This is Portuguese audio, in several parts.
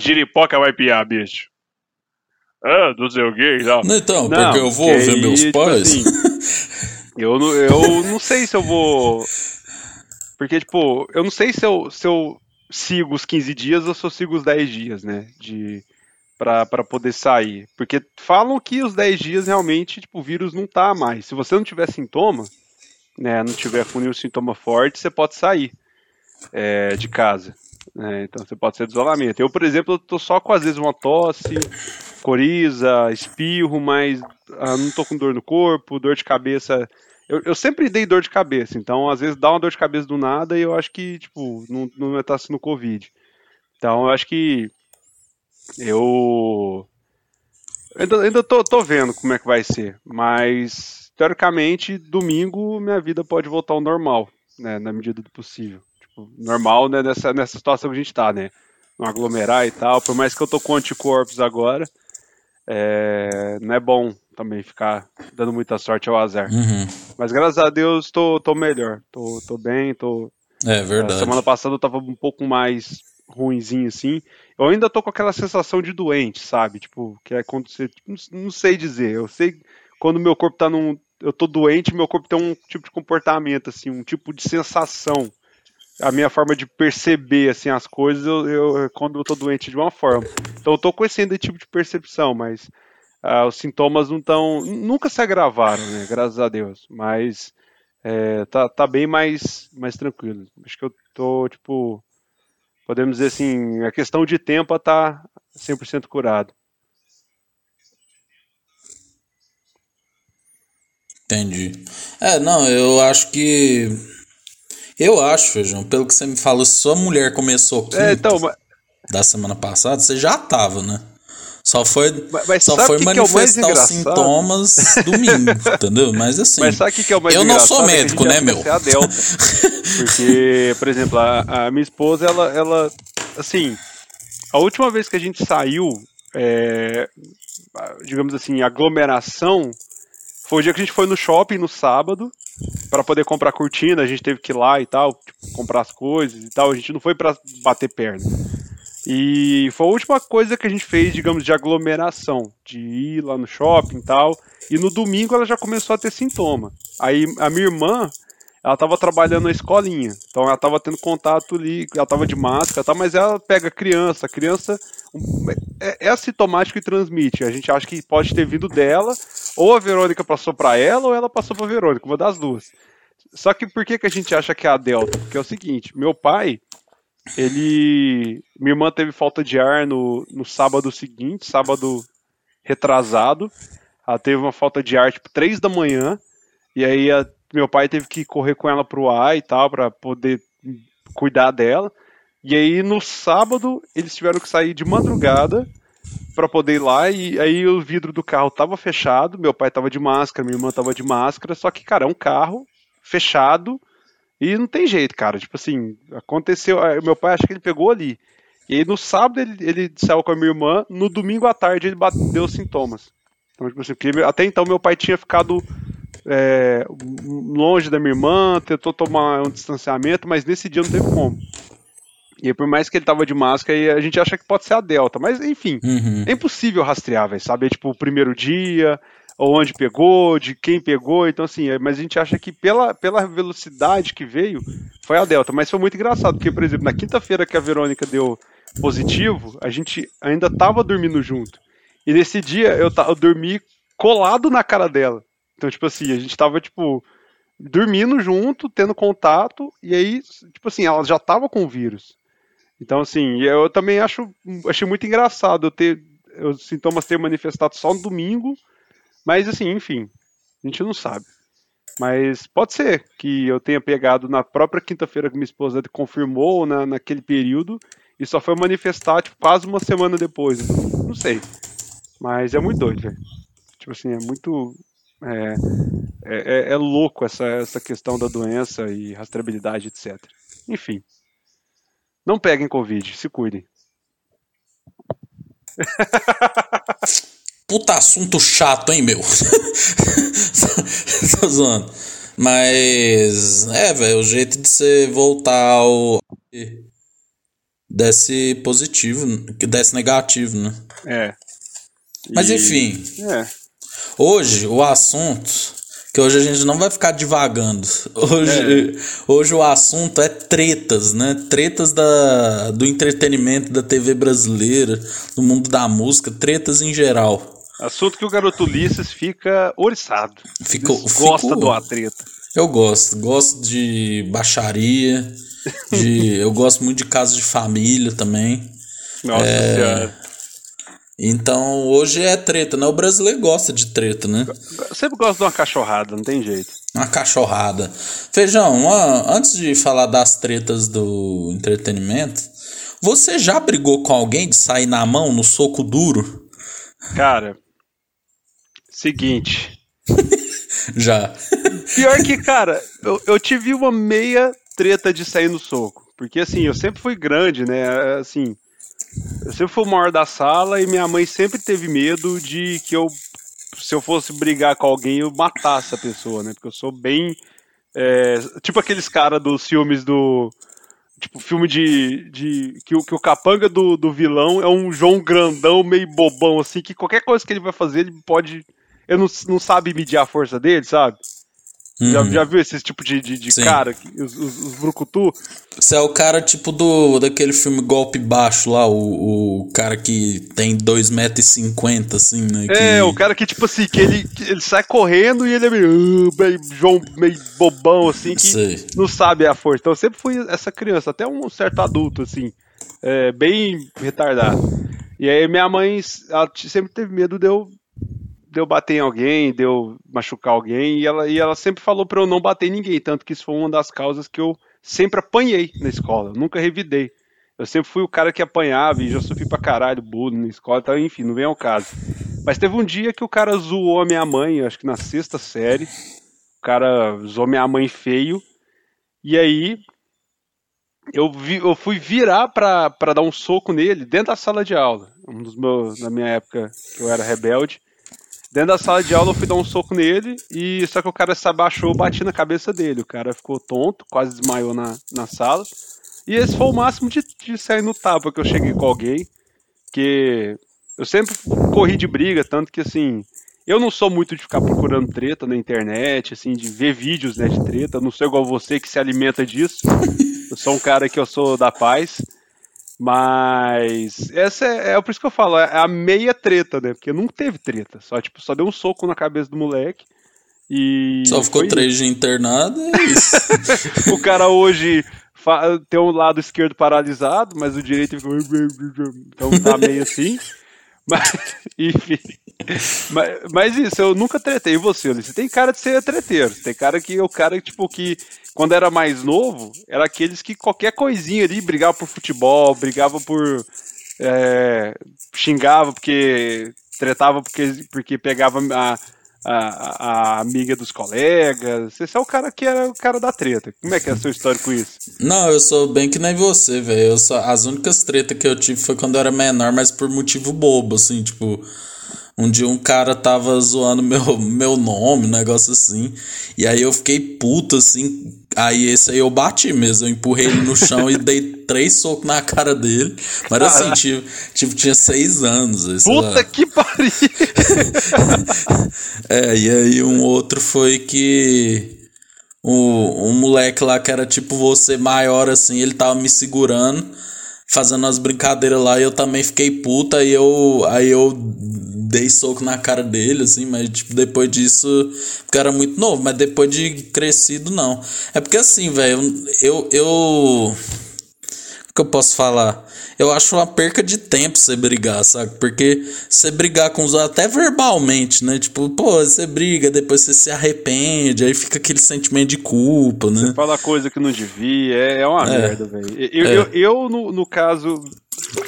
Giripoca vai piar, bicho. Ah, não sei o que e tal. Então, Não, porque eu vou ver meus tipo pais. assim, Eu não, eu não sei se eu vou. Porque, tipo, eu não sei se eu, se eu sigo os 15 dias ou se eu sigo os 10 dias, né? De, pra, pra poder sair. Porque falam que os 10 dias realmente, tipo, o vírus não tá mais. Se você não tiver sintoma, né? Não tiver com nenhum sintoma forte, você pode sair é, de casa. Né, então você pode ser de isolamento. Eu, por exemplo, eu tô só com às vezes uma tosse, coriza, espirro, mas ah, não tô com dor no corpo, dor de cabeça. Eu, eu sempre dei dor de cabeça, então às vezes dá uma dor de cabeça do nada e eu acho que, tipo, não, não é tá sendo Covid. Então eu acho que eu. Ainda, ainda tô, tô vendo como é que vai ser, mas teoricamente, domingo minha vida pode voltar ao normal, né, na medida do possível. Tipo, normal, né, nessa, nessa situação que a gente tá, né? Não aglomerar e tal, por mais que eu tô com anticorpos agora, é, não é bom também ficar dando muita sorte ao azar. Uhum. Mas graças a Deus tô, tô melhor, tô, tô bem, tô, É verdade. Semana passada eu tava um pouco mais ruinzinho assim. Eu ainda tô com aquela sensação de doente, sabe? Tipo, que é quando você. Não sei dizer. Eu sei quando meu corpo tá num. Eu tô doente, meu corpo tem um tipo de comportamento, assim, um tipo de sensação. A minha forma de perceber assim, as coisas, eu, eu- quando eu tô doente de uma forma. Então eu tô esse tipo de percepção, mas ah, os sintomas não estão. Nunca se agravaram, né? Graças a Deus. Mas é, tá, tá bem mais, mais tranquilo. Acho que eu tô, tipo, podemos dizer assim, a questão de tempo tá 100% curado. Entendi. É, não, eu acho que. Eu acho, Feijão, pelo que você me falou, se sua mulher começou quinta É, então, da semana passada, você já tava, né? Só foi, Mas- mas só foi que que é manifestar os sintomas domingo, entendeu? Mas assim. mas sabe o que, é o mais eu não sou? É médico, né, meu? é a Delta. Porque, por exemplo, a, a minha esposa, ela, ela, assim, a última vez que a gente saiu, é, digamos assim, aglomeração, foi o dia que a gente foi no shopping no sábado para poder comprar cortina, a gente teve que ir lá e tal, tipo, comprar as coisas e tal, a gente não foi para bater perna. E foi a última coisa que a gente fez, digamos, de aglomeração, de ir lá no shopping e tal. E no domingo ela já começou a ter sintoma. Aí a minha irmã, ela tava trabalhando na escolinha, então ela tava tendo contato ali, ela tava de máscara, tal, mas ela pega criança, a criança é, é assintomático e transmite. A gente acha que pode ter vindo dela, ou a Verônica passou para ela, ou ela passou para Verônica, uma das duas. Só que por que, que a gente acha que é a Delta? Porque é o seguinte, meu pai, ele. Minha irmã teve falta de ar no, no sábado seguinte, sábado retrasado. Ela teve uma falta de ar tipo 3 da manhã. E aí meu pai teve que correr com ela pro ar e tal, pra poder cuidar dela. E aí no sábado eles tiveram que sair de madrugada pra poder ir lá. E aí o vidro do carro tava fechado. Meu pai tava de máscara, minha irmã tava de máscara. Só que, cara, é um carro fechado. E não tem jeito, cara. Tipo assim, aconteceu. Meu pai acho que ele pegou ali. E aí no sábado ele, ele saiu com a minha irmã. No domingo à tarde ele bateu sintomas. Então, tipo assim, porque até então meu pai tinha ficado é, longe da minha irmã, tentou tomar um distanciamento, mas nesse dia não teve como. E aí, por mais que ele tava de máscara, a gente acha que pode ser a Delta. Mas enfim, Uhum. é impossível rastrear, velho. Saber, tipo, o primeiro dia, ou onde pegou, de quem pegou. Então, assim, é- mas a gente acha que pela, pela velocidade que veio, foi a Delta. Mas foi muito engraçado, porque, por exemplo, na quinta-feira que a Verônica deu positivo, a gente ainda tava dormindo junto. E nesse dia eu, eu dormi colado na cara dela. Então, tipo assim, a gente tava, tipo, dormindo junto, tendo contato, e aí, tipo assim, ela já tava com o vírus. Então, assim, eu também acho, achei muito engraçado eu ter os sintomas ter manifestado só no domingo, mas assim, enfim, a gente não sabe. Mas pode ser que eu tenha pegado na própria quinta-feira que minha esposa confirmou, ou na, naquele período, e só foi manifestar tipo, quase uma semana depois. Não sei. Mas é muito doido, velho. Tipo assim, é muito. É, é, é- é louco essa, essa questão da doença e rastreabilidade, etc. Enfim. Não peguem Covid, se cuidem. Puta assunto chato, hein, meu? Tô zoando. Mas. É, velho, o jeito de você voltar ao. desse positivo, que desse negativo, né? É. Mas E- enfim, É. hoje o assunto, que hoje a gente não vai ficar divagando. Hoje, hoje o assunto é tretas, né? Tretas da, do entretenimento da TV brasileira, do mundo da música, tretas em geral. Assunto que o garoto Ulisses fica oriçado. Ficou- gosta ficou- de uma treta. Eu gosto, gosto de baixaria, de, eu gosto muito de casos de família também. Nossa É. senhora. Então hoje é treta, né? O brasileiro gosta de treta, né? Eu sempre gosto de uma cachorrada, não tem jeito. Uma cachorrada. Feijão, uma- antes de falar das tretas do entretenimento, você já brigou com alguém de sair na mão no soco duro? Cara, seguinte. Já. Pior que, cara, eu, eu tive uma meia treta de sair no soco. Porque, assim, eu sempre fui grande, né? Assim, eu sempre fui o maior da sala e minha mãe sempre teve medo de que eu, se eu fosse brigar com alguém, eu matasse a pessoa, né? Porque eu sou bem. é, tipo aqueles caras dos filmes do. Tipo, filme de. de que, o- que o capanga do, do vilão é um João grandão, meio bobão, assim, que qualquer coisa que ele vai fazer, ele pode. Ele não, não sabe medir a força dele, sabe? Já, Uhum. já viu esse tipo de, de, de cara, os, os, os brucutu? Você é o cara tipo do daquele filme Golpe Baixo lá, o, o cara que tem 2,50m, assim, né? que- É, o cara que, tipo assim, que ele, que ele sai correndo e ele é meio, "Ah", meio João, meio bobão, assim, que Sei. não sabe a força. Então eu sempre fui essa criança, até um certo adulto, assim, é, bem retardado. E aí minha mãe ela sempre teve medo de eu, de eu bater em alguém, de eu machucar alguém, e ela, e ela sempre falou pra eu não bater em ninguém, tanto que isso foi uma das causas que eu sempre apanhei na escola, nunca revidei. Eu sempre fui o cara que apanhava e já sofri pra caralho bullying na escola, então, enfim, não vem ao caso. Mas teve um dia que o cara zoou a minha mãe, acho que na sexta série. O cara zoou minha mãe feio. E aí eu, vi, eu fui virar pra, pra dar um soco nele dentro da sala de aula. Um dos meus, na minha época que eu era rebelde. Dentro da sala de aula eu fui dar um soco nele e só que o cara se abaixou, bati na cabeça dele. O cara ficou tonto, quase desmaiou na, na sala. E esse foi o máximo de, de sair no tapa que eu cheguei com alguém. Que eu sempre corri de briga, tanto que assim, eu não sou muito de ficar procurando treta na internet, assim, de ver vídeos né, de treta. Eu não sou igual você que se alimenta disso. Eu sou um cara que eu sou da paz. Mas essa é, é por isso que eu falo, é a meia treta, né? Porque não teve treta. Só, tipo, só deu um soco na cabeça do moleque. E. Só ficou três dias internado, é isso. O cara hoje tem um lado esquerdo paralisado, mas o direito ficou. Então tá meio assim. Mas, enfim. Mas, mas isso, eu nunca tretei. Você, Ulisses? Tem cara de ser treteiro. Tem cara que é o cara, tipo, que quando era mais novo, era aqueles que qualquer coisinha ali brigava por futebol, brigava por. é, xingava porque. tretava porque, porque pegava a, a, a amiga dos colegas. Esse é o cara que era o cara da treta. Como é que é a sua história com isso? Não, eu sou bem que nem você, velho. As únicas tretas que eu tive foi quando eu era menor, mas por motivo bobo, assim, tipo. Um dia um cara tava zoando meu, meu nome, um negócio assim. E aí eu fiquei puto, assim. Aí esse aí eu bati mesmo. Eu empurrei ele no chão e dei três socos na cara dele. Mas assim, Caralho. tipo, tipo tinha seis anos. sei lá. Puta que pariu! É, e aí um outro foi que o, um moleque lá que era tipo você maior assim, ele tava me segurando, fazendo umas brincadeiras lá, e eu também fiquei puta, aí eu, aí eu dei soco na cara dele, assim, mas tipo, depois disso, porque era muito novo, mas depois de crescido, não. É porque assim, velho, eu, eu. Que eu posso falar? Eu acho uma perca de tempo você brigar, sabe? Porque você brigar com os outros, até verbalmente, né? Tipo, pô, você briga, depois você se arrepende, aí fica aquele sentimento de culpa, né? Fala coisa que não devia, é, é uma É. merda, velho. Eu, É. eu, eu, no, no caso,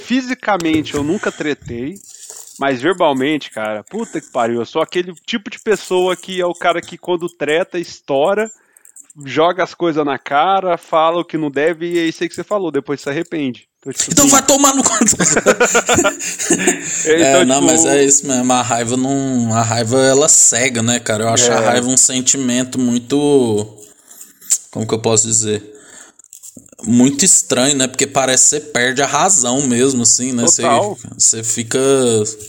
fisicamente eu nunca tretei, mas verbalmente, cara, puta que pariu. Eu sou aquele tipo de pessoa que é o cara que quando treta, estoura, joga as coisas na cara, fala o que não deve e é isso aí que você falou, depois se arrepende. Então, tipo Então assim, vai tomar no conta. é, É, então, não, tipo, mas é isso mesmo. A raiva não. A raiva ela cega, né, cara? Eu acho É. a raiva um sentimento muito. Como que eu posso dizer? muito estranho, né? Porque parece que você perde a razão mesmo, assim, né? Você, você fica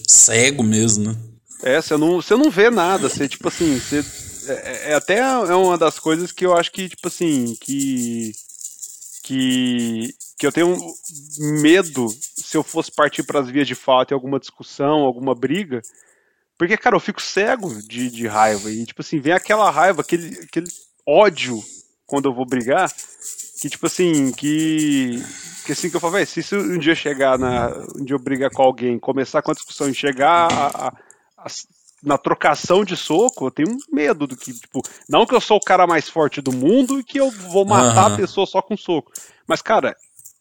cego mesmo, né? É, você não, você não vê nada, você, tipo assim, você, é, é até é uma das coisas que eu acho que, tipo assim, que, que, que eu tenho medo se eu fosse partir para as vias de fato em alguma discussão, alguma briga, porque, cara, eu fico cego de, de raiva, e, tipo assim, vem aquela raiva, aquele, aquele ódio quando eu vou brigar, que tipo assim, que. Que assim que eu falo, se isso um dia chegar na. Um dia eu brigar com alguém, começar com a discussão e chegar a, a, a, na trocação de soco, eu tenho medo do que, tipo, não que eu sou o cara mais forte do mundo e que eu vou matar uhum. a pessoa só com soco. Mas, cara,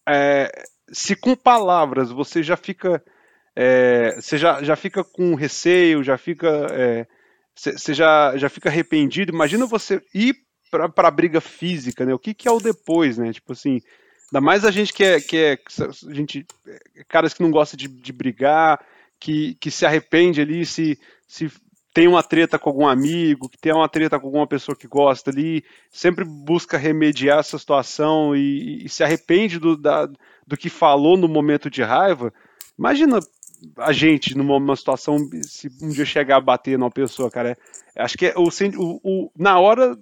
é, se com palavras você já fica. É, você já, já fica com receio, já fica. É, você já, já fica arrependido. Imagina você ir para a briga física, né? O que, que é o depois, né? Tipo assim, ainda mais a gente que é, que é a gente, caras que não gosta de, de brigar, que, que se arrepende ali, se, se tem uma treta com algum amigo, que tem uma treta com alguma pessoa que gosta ali, sempre busca remediar essa situação e, e se arrepende do, da, do que falou no momento de raiva. Imagina a gente numa situação, se um dia chegar a bater numa pessoa, cara. É, acho que é o, o, o, na hora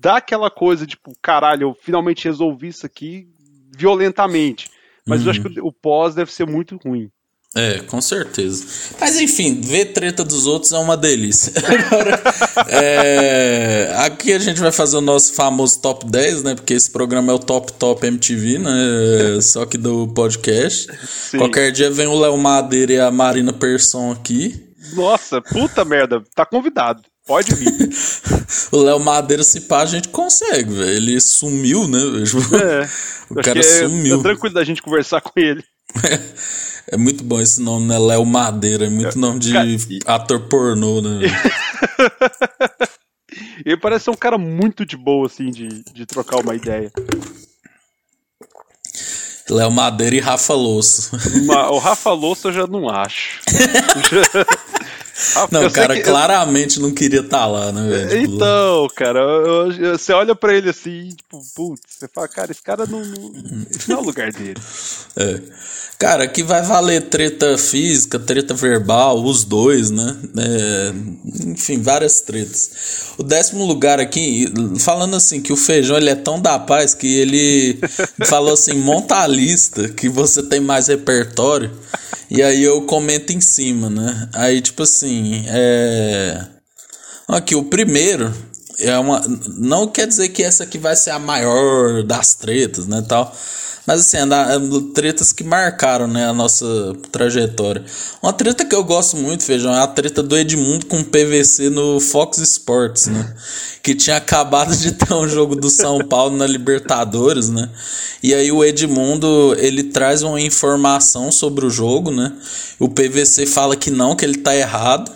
dá aquela coisa, tipo, caralho, eu finalmente resolvi isso aqui violentamente. Mas uhum. eu acho que o pós deve ser muito ruim. É, com certeza. Mas enfim, ver treta dos outros é uma delícia. Agora, é, aqui a gente vai fazer o nosso famoso top 10, né? Porque esse programa é o Top Top MTV, né? Só que do podcast. Sim. Qualquer dia vem o Léo Madeira e a Marina Persson aqui. Nossa, puta merda, tá convidado. Pode vir. o Léo Madeira, se pá, a gente consegue, velho. Ele sumiu, né? É, o cara é, sumiu. É tranquilo da gente conversar com ele. É muito bom esse nome, né? Léo Madeira. É muito nome de cara, ator pornô, né? ele parece ser um cara muito de boa, assim, de, de trocar uma ideia. Léo Madeira e Rafa Louça. o Rafa Louça eu já não acho. Ah, não, o cara que... claramente não queria estar tá lá, né, velho? Tipo... Então, cara, eu, eu, você olha pra ele assim, tipo, putz, você fala, cara, esse cara não, não, esse não é o lugar dele. É. Cara, aqui vai valer treta física, treta verbal, os dois, né? É, enfim, várias tretas. O décimo lugar aqui, falando assim, que o feijão ele é tão da paz que ele falou assim: monta a lista que você tem mais repertório. E aí eu comento em cima, né? Aí, tipo assim, é. Aqui, o primeiro é uma. Não quer dizer que essa aqui vai ser a maior das tretas, né? Tal. Mas assim, tretas que marcaram né, a nossa trajetória. Uma treta que eu gosto muito, Feijão, é a treta do Edmundo com PVC no Fox Sports, né? Que tinha acabado de ter um jogo do São Paulo na Libertadores, né? E aí o Edmundo, ele traz uma informação sobre o jogo, né? O PVC fala que não, que ele tá errado.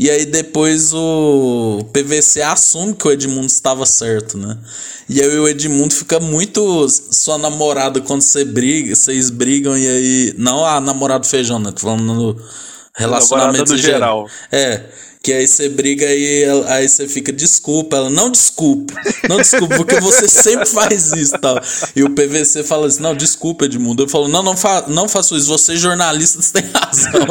E aí depois o PVC assume que o Edmundo estava certo, né? E aí o Edmundo fica muito sua namorada quando você briga, vocês brigam e aí. Não a namorada feijão, né? Tô falando no relacionamento geral. geral. É. Que aí você briga e aí você fica, desculpa. Ela, não desculpa. Não desculpa, porque você sempre faz isso tal. E o PVC fala assim: não, desculpa, Edmundo. Eu falo, não, não, fa não faço isso. Vocês jornalistas têm razão.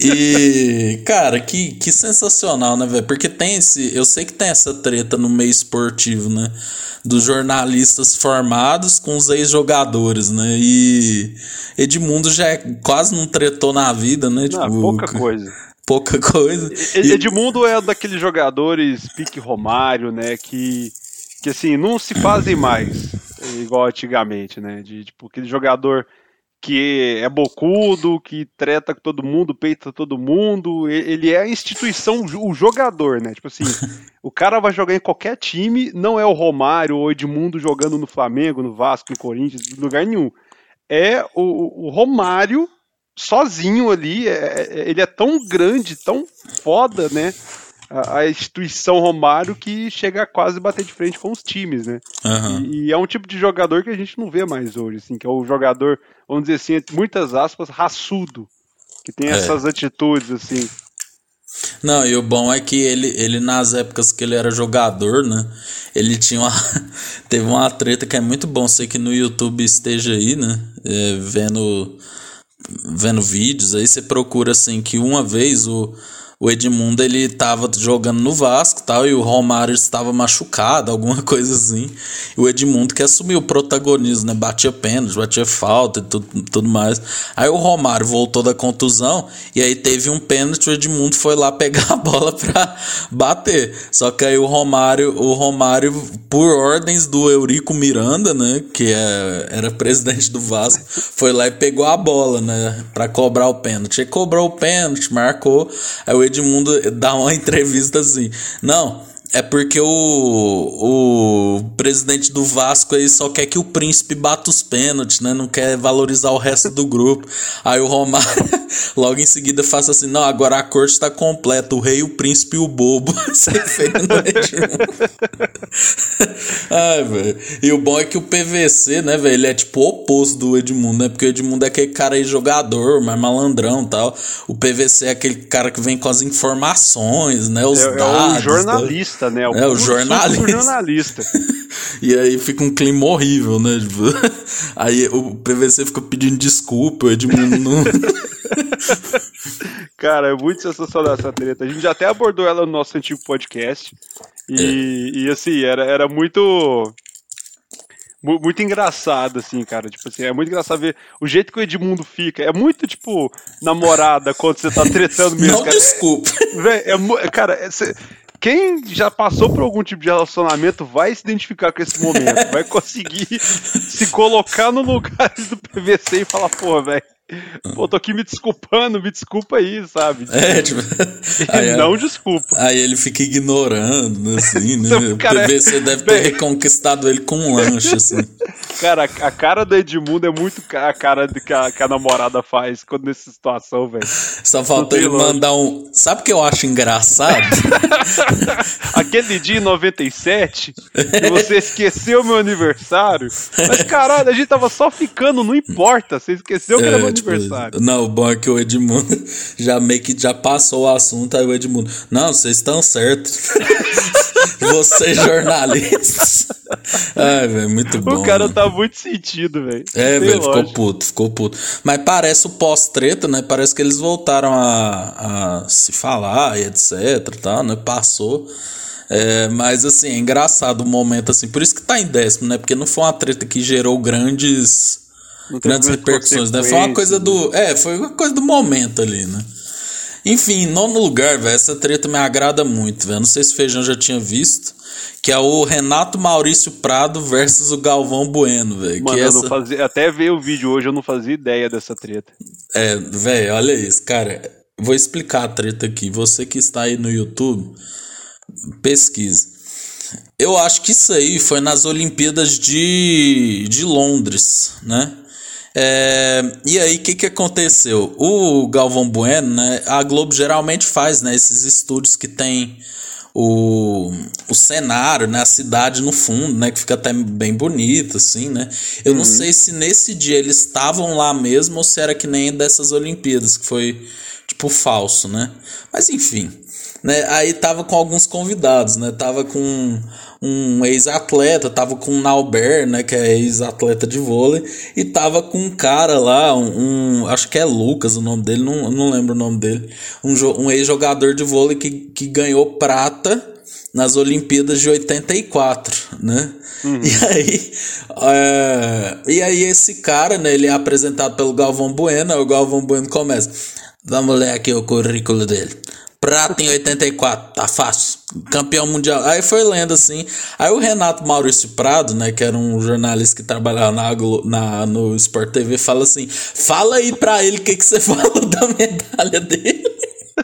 e, cara, que, que sensacional, né, velho? Porque tem esse. Eu sei que tem essa treta no meio esportivo, né? Dos jornalistas formados com os ex-jogadores, né? E Edmundo já é, quase não tretou na vida, né? Não, tipo, pouca coisa pouca coisa. Edmundo é daqueles jogadores pique Romário, né, que que assim, não se fazem mais igual antigamente, né, de tipo aquele jogador que é bocudo, que treta com todo mundo, peita todo mundo, ele é a instituição, o jogador, né? Tipo assim, o cara vai jogar em qualquer time, não é o Romário ou Edmundo jogando no Flamengo, no Vasco, no Corinthians, em lugar nenhum. É o, o Romário sozinho ali, é, é, ele é tão grande, tão foda, né? A, a, instituição Romário que chega a quase bater de frente com os times, né? Uhum. E, e, é um tipo de jogador que a gente não vê mais hoje, assim, que é o jogador, vamos dizer assim, muitas aspas, raçudo, que tem é. essas atitudes, assim. Não, e o bom é que ele, ele nas épocas que ele era jogador, né? Ele tinha uma. teve uma treta que é muito bom. Sei que no YouTube esteja aí, né? É, vendo. Vendo vídeos, aí você procura assim que uma vez o o Edmundo ele tava jogando no Vasco tal, e o Romário estava machucado, alguma coisa assim. E o Edmundo que assumiu o protagonismo, né? Batia pênalti, batia falta e tudo, tudo mais. Aí o Romário voltou da contusão e aí teve um pênalti, o Edmundo foi lá pegar a bola pra bater. Só que aí o Romário, o Romário, por ordens do Eurico Miranda, né? Que é, era presidente do Vasco, foi lá e pegou a bola, né? Pra cobrar o pênalti. Ele cobrou o pênalti, marcou. Aí o Edmundo dá uma entrevista assim. Não, é porque o, o presidente do Vasco aí só quer que o príncipe bata os pênaltis, né? Não quer valorizar o resto do grupo. Aí o Romário logo em seguida faz assim: não, agora a corte está completa, o rei, o príncipe e o bobo. Ai, velho. E o bom é que o PVC, né, velho, ele é tipo o oposto do Edmundo, né? Porque o Edmundo é aquele cara aí jogador, mais malandrão e tal. O PVC é aquele cara que vem com as informações, né? Os é, dados. É um jornalista. Né? Jornalista, né? O é, o jornalista. jornalista. e aí fica um clima horrível, né? Tipo, aí o PVC fica pedindo desculpa, o Edmundo não. Cara, é muito sensacional essa treta. A gente já até abordou ela no nosso antigo podcast. E, é. e assim, era, era muito muito engraçado, assim, cara. Tipo assim, é muito engraçado ver o jeito que o Edmundo fica. É muito, tipo, namorada quando você tá tretando mesmo. Não, cara. desculpa. É, é, cara, é, quem já passou por algum tipo de relacionamento vai se identificar com esse momento, vai conseguir se colocar no lugar do PVC e falar, pô, velho, Pô, tô aqui me desculpando, me desculpa aí, sabe? É, tipo. Aí, não desculpa. Aí ele fica ignorando, assim, né? o PVC deve ter reconquistado ele com um lanche, assim. Cara, a cara do Edmundo é muito a cara que a, que a namorada faz quando nessa situação, velho. Só faltou ele longe. mandar um. Sabe o que eu acho engraçado? Aquele dia em 97, que você esqueceu meu aniversário. Mas caralho, a gente tava só ficando, não importa. Você esqueceu que é, era meu tipo, aniversário. Não, o bom é que o Edmundo já meio que já passou o assunto, aí o Edmundo. Não, vocês estão certos. Vocês jornalistas. Ai, velho, muito bom. O cara tá muito sentido, velho. É, velho, ficou puto, ficou puto. Mas parece o pós-treta, né? Parece que eles voltaram a, a se falar e etc, tá, né? Passou. É, mas assim, é engraçado o momento assim, por isso que tá em décimo, né? Porque não foi uma treta que gerou grandes grandes repercussões, né? Foi uma coisa do. Né? É, foi uma coisa do momento ali, né? Enfim, nono lugar, velho, essa treta me agrada muito, velho. Não sei se o Feijão já tinha visto, que é o Renato Maurício Prado versus o Galvão Bueno, velho. Mano, essa... não fazia, até ver o vídeo hoje eu não fazia ideia dessa treta. É, velho, olha isso, cara. Vou explicar a treta aqui. Você que está aí no YouTube, pesquise. Eu acho que isso aí foi nas Olimpíadas de, de Londres, né? É, e aí, o que, que aconteceu? O Galvão Bueno, né? A Globo geralmente faz, né? Esses estúdios que tem o, o cenário, né? A cidade no fundo, né? Que fica até bem bonito, assim, né? Eu uhum. não sei se nesse dia eles estavam lá mesmo ou se era que nem dessas Olimpíadas, que foi, tipo, falso, né? Mas enfim, né? Aí tava com alguns convidados, né? Tava com um ex-atleta, tava com o Nauber, né, que é ex-atleta de vôlei, e tava com um cara lá, um, um, acho que é Lucas o nome dele, não, não lembro o nome dele, um, um ex-jogador de vôlei que, que ganhou prata nas Olimpíadas de 84, né? Uhum. E aí, é, e aí esse cara, né, ele é apresentado pelo Galvão Bueno, o Galvão Bueno começa, vamos ler aqui o currículo dele. Prata em 84, tá fácil. Campeão mundial. Aí foi lendo assim. Aí o Renato Maurício Prado, né, que era um jornalista que trabalhava na, na, no Sport TV, fala assim: fala aí pra ele o que, que você falou da medalha dele.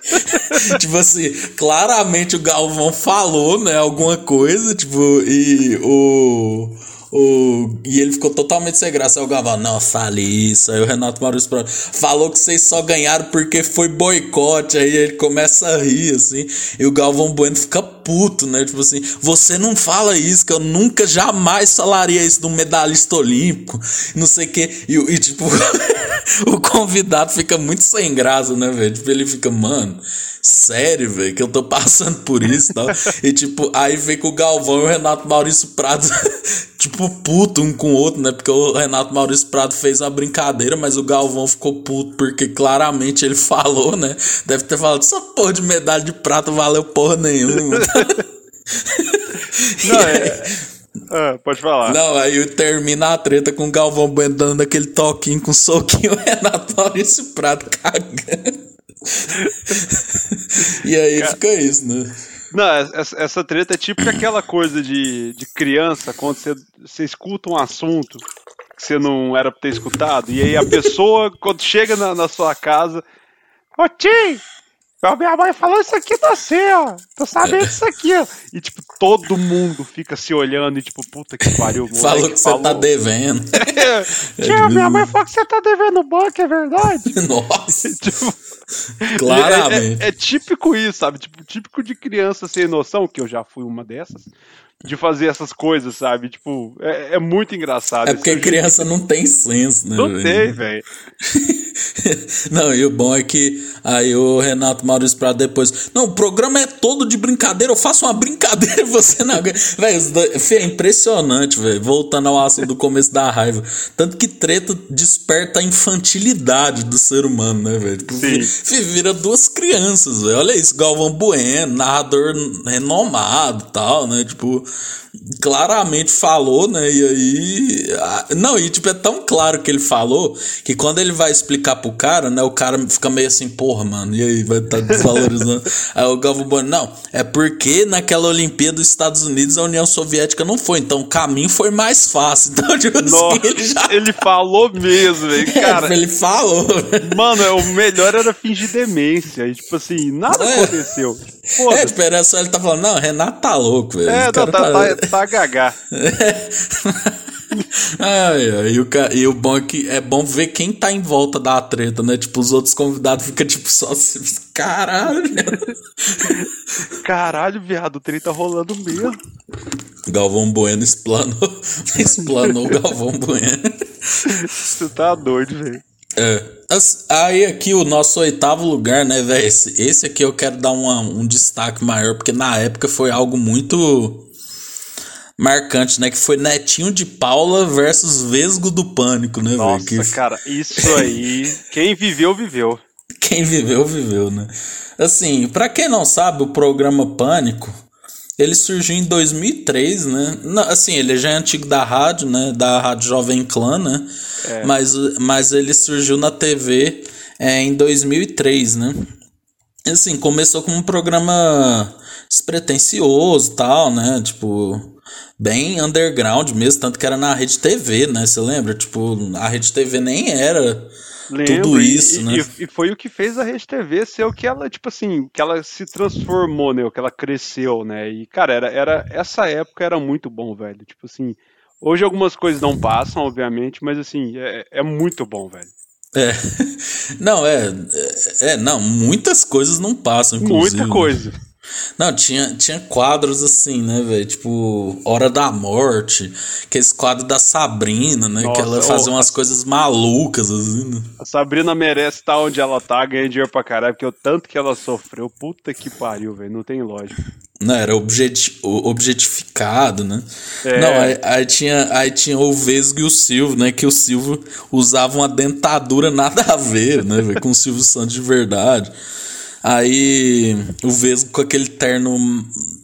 tipo assim, claramente o Galvão falou, né, alguma coisa, tipo, e o o, e ele ficou totalmente sem graça. Aí o Galvão, não fale isso. Aí o Renato Maurício falou que vocês só ganharam porque foi boicote. Aí ele começa a rir, assim. E o Galvão Bueno fica puto, né? Tipo assim, você não fala isso, que eu nunca, jamais falaria isso de um medalhista olímpico. Não sei o que. E, e tipo, o convidado fica muito sem graça, né, velho? Tipo, ele fica, mano sério, velho, que eu tô passando por isso e tal. e tipo, aí vem com o Galvão e o Renato Maurício Prado, tipo, puto um com o outro, né? Porque o Renato Maurício Prado fez uma brincadeira, mas o Galvão ficou puto porque claramente ele falou, né? Deve ter falado, essa porra de medalha de prata valeu porra nenhuma. Não, é. Ah, pode falar. Não, aí termina a treta com o Galvão Bueno dando aquele toquinho com soquinho, o Renato Maurício Prado cagando. e aí Cara, fica isso, né? Não, essa, essa treta é tipo aquela coisa de, de criança, quando você, você escuta um assunto que você não era pra ter escutado, e aí a pessoa, quando chega na, na sua casa, ô tio, minha mãe falou isso aqui pra você, ó. Tô sabendo isso aqui, ó. E, tipo, todo mundo fica se olhando e, tipo, puta que pariu. Falou que você tá devendo. Tia, minha mãe falou que você tá devendo banco, é verdade? Nossa. tipo, Claramente. É, é, é, típico isso, sabe? Tipo, típico de criança sem noção, que eu já fui uma dessas de fazer essas coisas, sabe? Tipo, é, é muito engraçado. É porque criança não tem senso, né? Não véio? tem, velho. não, e o bom é que aí o Renato Maurício Prado depois. Não, o programa é todo de brincadeira, eu faço uma brincadeira e você não aguenta. Velho, é impressionante, velho. Voltando ao assunto do começo da raiva. Tanto que treta desperta a infantilidade do ser humano, né, velho? Tipo, vira duas crianças, velho. Olha isso, Galvão Bueno, narrador renomado e tal, né? Tipo, claramente falou, né? E aí. Não, e tipo, é tão claro que ele falou que quando ele vai explicar pro cara, né? O cara fica meio assim, porra, mano, e aí vai estar tá desvalorizando. aí o Galvão Bueno, não, é porque naquela Olimpíada dos Estados Unidos a União Soviética não foi, então o caminho foi mais fácil. Então, tipo assim, Nossa, assim, ele já. Ele falou mesmo, velho, cara. É, ele falou. Mano, o melhor era fingir demência. E, tipo assim, nada é. aconteceu. Foda. É, tipo, era só ele tá falando, não, Renato tá louco, velho. É, não, tá, tá, tá, tá gagá. ai, ai, e, o, e o bom é que é bom ver quem tá em volta da treta, né? Tipo, os outros convidados ficam tipo só assim, caralho. Caralho, viado, o trem tá rolando mesmo. Galvão Bueno explanou, explanou o Galvão Bueno. Você tá doido, velho. É. Aí aqui o nosso oitavo lugar, né, velho? Esse, esse aqui eu quero dar uma, um destaque maior, porque na época foi algo muito marcante, né? Que foi Netinho de Paula versus Vesgo do Pânico, né, velho? Nossa, que... cara, isso aí, quem viveu, viveu. Quem viveu, viveu, né? Assim, para quem não sabe, o programa Pânico, ele surgiu em 2003, né? assim, ele já é antigo da rádio, né? Da Rádio Jovem Clã, né? É. Mas, mas ele surgiu na TV é, em 2003, né? Assim, começou como um programa despretensioso tal, né? Tipo, bem underground mesmo, tanto que era na Rede TV, né? Você lembra? Tipo, a Rede TV nem era Lembro, tudo isso, e, né? E, e, foi o que fez a Rede TV ser o que ela, tipo assim, que ela se transformou, né? O que ela cresceu, né? E, cara, era, era essa época era muito bom, velho. Tipo assim, hoje algumas coisas não passam, obviamente, mas assim, é, é muito bom, velho. É. Não, é, é. É, não, muitas coisas não passam, inclusive. Muita coisa. Não, tinha, tinha quadros assim, né, velho? Tipo, Hora da Morte, que esse quadro da Sabrina, né? Nossa, que ela fazia umas coisas malucas, assim. Né? A Sabrina merece estar onde ela tá, ganha dinheiro pra caralho, porque o tanto que ela sofreu, puta que pariu, velho, não tem lógica. Não, era objeti objetificado, né? É. Não, aí, aí, tinha, aí tinha o Vesgo e o Silvio, né? Que o Silvio usava uma dentadura nada a ver, né, véio, com o Silvio Santos de verdade. Aí o Vesgo com aquele terno.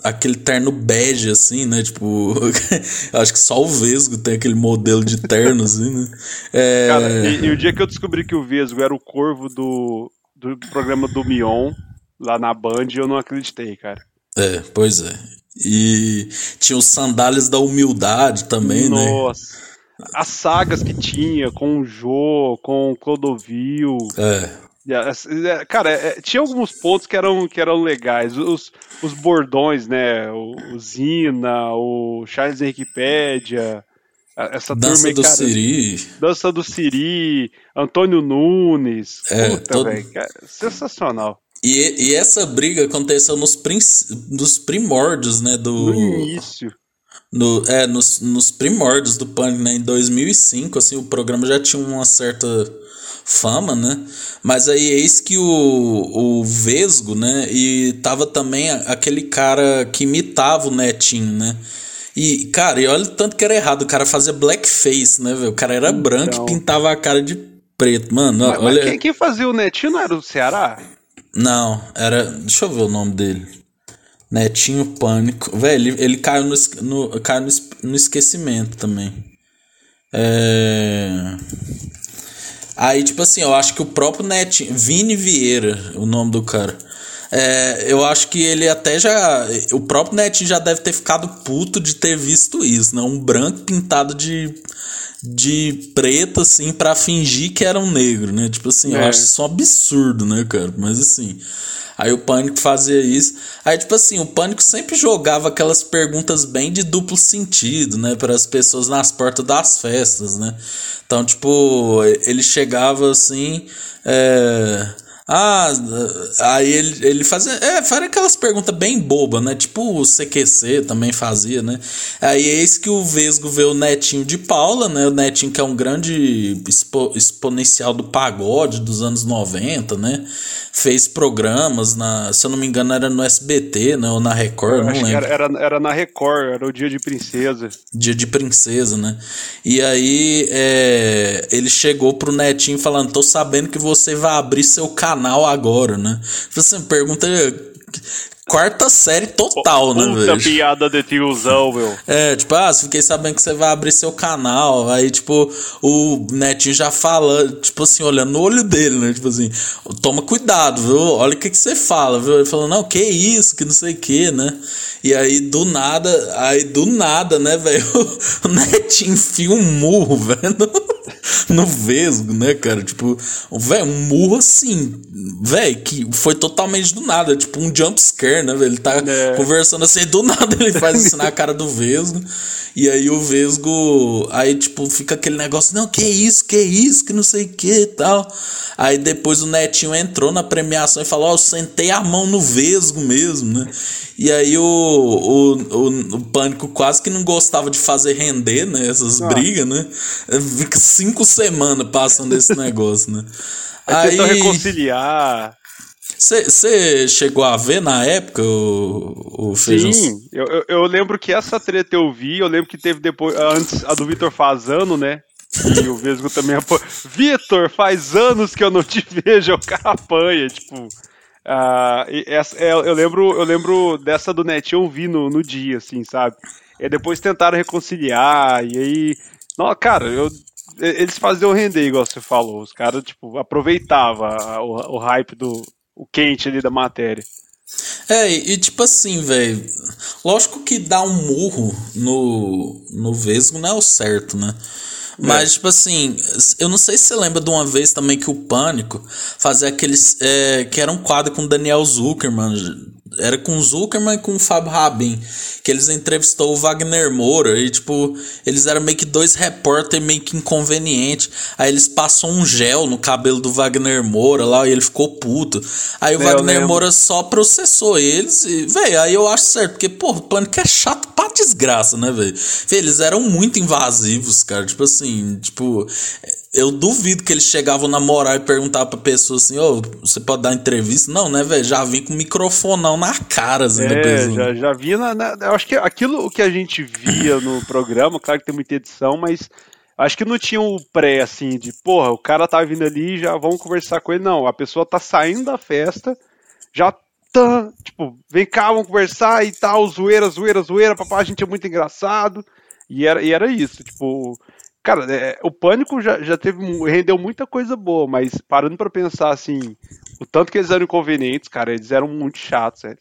Aquele terno bege, assim, né? Tipo, acho que só o Vesgo tem aquele modelo de terno, assim, né? É... Cara, e, e, o dia que eu descobri que o Vesgo era o corvo do, do programa do Mion, lá na Band, eu não acreditei, cara. É, pois é. E tinha os sandálias da humildade também, Nossa. né? Nossa. As sagas que tinha com o Jô, com o Clodovil. É. É, cara, é, tinha alguns pontos que eram, que eram legais. Os, os bordões, né? O, o Zina, o Charles Pédia. essa Dança turma aí, do cara, Siri. Dança do Siri, Antônio Nunes. É, Puta, todo- velho, cara, sensacional. E, e essa briga aconteceu nos, princ- nos primórdios, né? Do, No início. no, é, nos, nos primórdios do Pânico, né? Em 2005, assim, o programa já tinha uma certa fama, né? Mas aí eis que o, o Vesgo, né? E tava também aquele cara que imitava o Netinho, né? E, cara, e olha o tanto que era errado. O cara fazia blackface, né, velho? O cara era branco e pintava a cara de preto. Mano, Mas, mas olha. quem, quem fazia o Netinho não era o Ceará? Não, era. Deixa eu ver o nome dele. Netinho Pânico. Velho, ele, ele caiu, no, no, caiu no, no esquecimento também. É. Aí, tipo assim, eu acho que o próprio Netinho. Vini Vieira, o nome do cara. É, eu acho que ele até já. O próprio Netinho já deve ter ficado puto de ter visto isso, né? Um branco pintado de. De preto, assim, pra fingir que era um negro, né? Tipo assim, eu É. acho isso um absurdo, né, cara? Mas assim. Aí o Pânico fazia isso. Aí, tipo assim, o Pânico sempre jogava aquelas perguntas bem de duplo sentido, né? Para as pessoas nas portas das festas, né? Então, tipo, ele chegava assim. É... Ah, aí ele, ele fazia. É, fazia aquelas perguntas bem bobas, né? Tipo o CQC também fazia, né? Aí eis que o Vesgo vê o Netinho de Paula, né? O Netinho que é um grande expo- exponencial do pagode dos anos 90, né? Fez programas na. Se eu não me engano, era no SBT, né? Ou na Record, não Acho que lembro. era, era, era na Record, era o Dia de Princesa. Dia de princesa, né? E aí é, ele chegou pro netinho falando: tô sabendo que você vai abrir seu canal agora, né? Você pergunta quarta série total, né, Puta velho? piada de tiozão, meu. É, tipo, ah, fiquei sabendo que você vai abrir seu canal. Aí, tipo, o Netinho já fala, tipo assim, olhando no olho dele, né? Tipo assim, toma cuidado, viu? Olha o que, que você fala, viu? Ele falou, não, que isso, que não sei o que, né? E aí, do nada, aí do nada, né, velho? O Netinho enfia um murro, velho, no, vesgo, né, cara? Tipo, velho, um murro assim, velho, que foi totalmente do nada, tipo um jump scare, né, velho? Ele tá É. conversando assim, do nada ele faz isso na cara do Vesgo. E aí o Vesgo, aí tipo, fica aquele negócio, não, que isso, que isso, que não sei o que e tal. Aí depois o Netinho entrou na premiação e falou, ó, eu sentei a mão no Vesgo mesmo, né? E aí o, o, o, o Pânico quase que não gostava de fazer render, né, essas Ah. brigas, né? Fica cinco semanas passando esse negócio, né? Aí tentou Aí, reconciliar. Você chegou a ver na época o, o Feijão? Sim, eu, eu, lembro que essa treta eu vi, eu lembro que teve depois, antes a do Vitor Fazano, né? E o Vesgo também apoia. Vitor, faz anos que eu não te vejo, o cara apanha, tipo. e essa, é, eu, lembro, eu lembro dessa do Netinho eu vi no, no dia, assim, sabe? E depois tentaram reconciliar, e aí. Não, cara, eu, eles faziam render, igual você falou. Os caras, tipo, aproveitavam a- o, o hype do. O quente ali da matéria. É, e, tipo assim, velho. Lógico que dar um murro no, no Vesgo não é o certo, né? Mas, tipo assim, eu não sei se você lembra de uma vez também que o Pânico fazia aqueles. É, que era um quadro com o Daniel Zuckerman. Era com o Zuckerman e com o Fábio Rabin. Que eles entrevistou o Wagner Moura. E, tipo, eles eram meio que dois repórter meio que inconvenientes. Aí eles passam um gel no cabelo do Wagner Moura lá e ele ficou puto. Aí o eu Wagner lembro. Moura só processou eles e, velho, aí eu acho certo, porque, pô, o Pânico é chato pra desgraça, né, velho? Eles eram muito invasivos, cara, tipo assim, tipo, eu duvido que eles chegavam na moral e perguntavam pra pessoa assim, ô, você pode dar entrevista? Não, né, velho, já vim com o microfonão na cara, assim, da É, pessoa. já, já vi na, na- Eu acho que aquilo que a gente via no programa, claro que tem muita edição, mas acho que não tinha o pré, assim, de porra, o cara tá vindo ali já vamos conversar com ele. Não, a pessoa tá saindo da festa, já tá, tipo, vem cá, vamos conversar e tal, zoeira, zoeira, zoeira, papai, a gente é muito engraçado. E era, e era isso, tipo. Cara, é, o pânico já, já teve. rendeu muita coisa boa, mas parando pra pensar assim, o tanto que eles eram inconvenientes, cara, eles eram muito chatos, sério.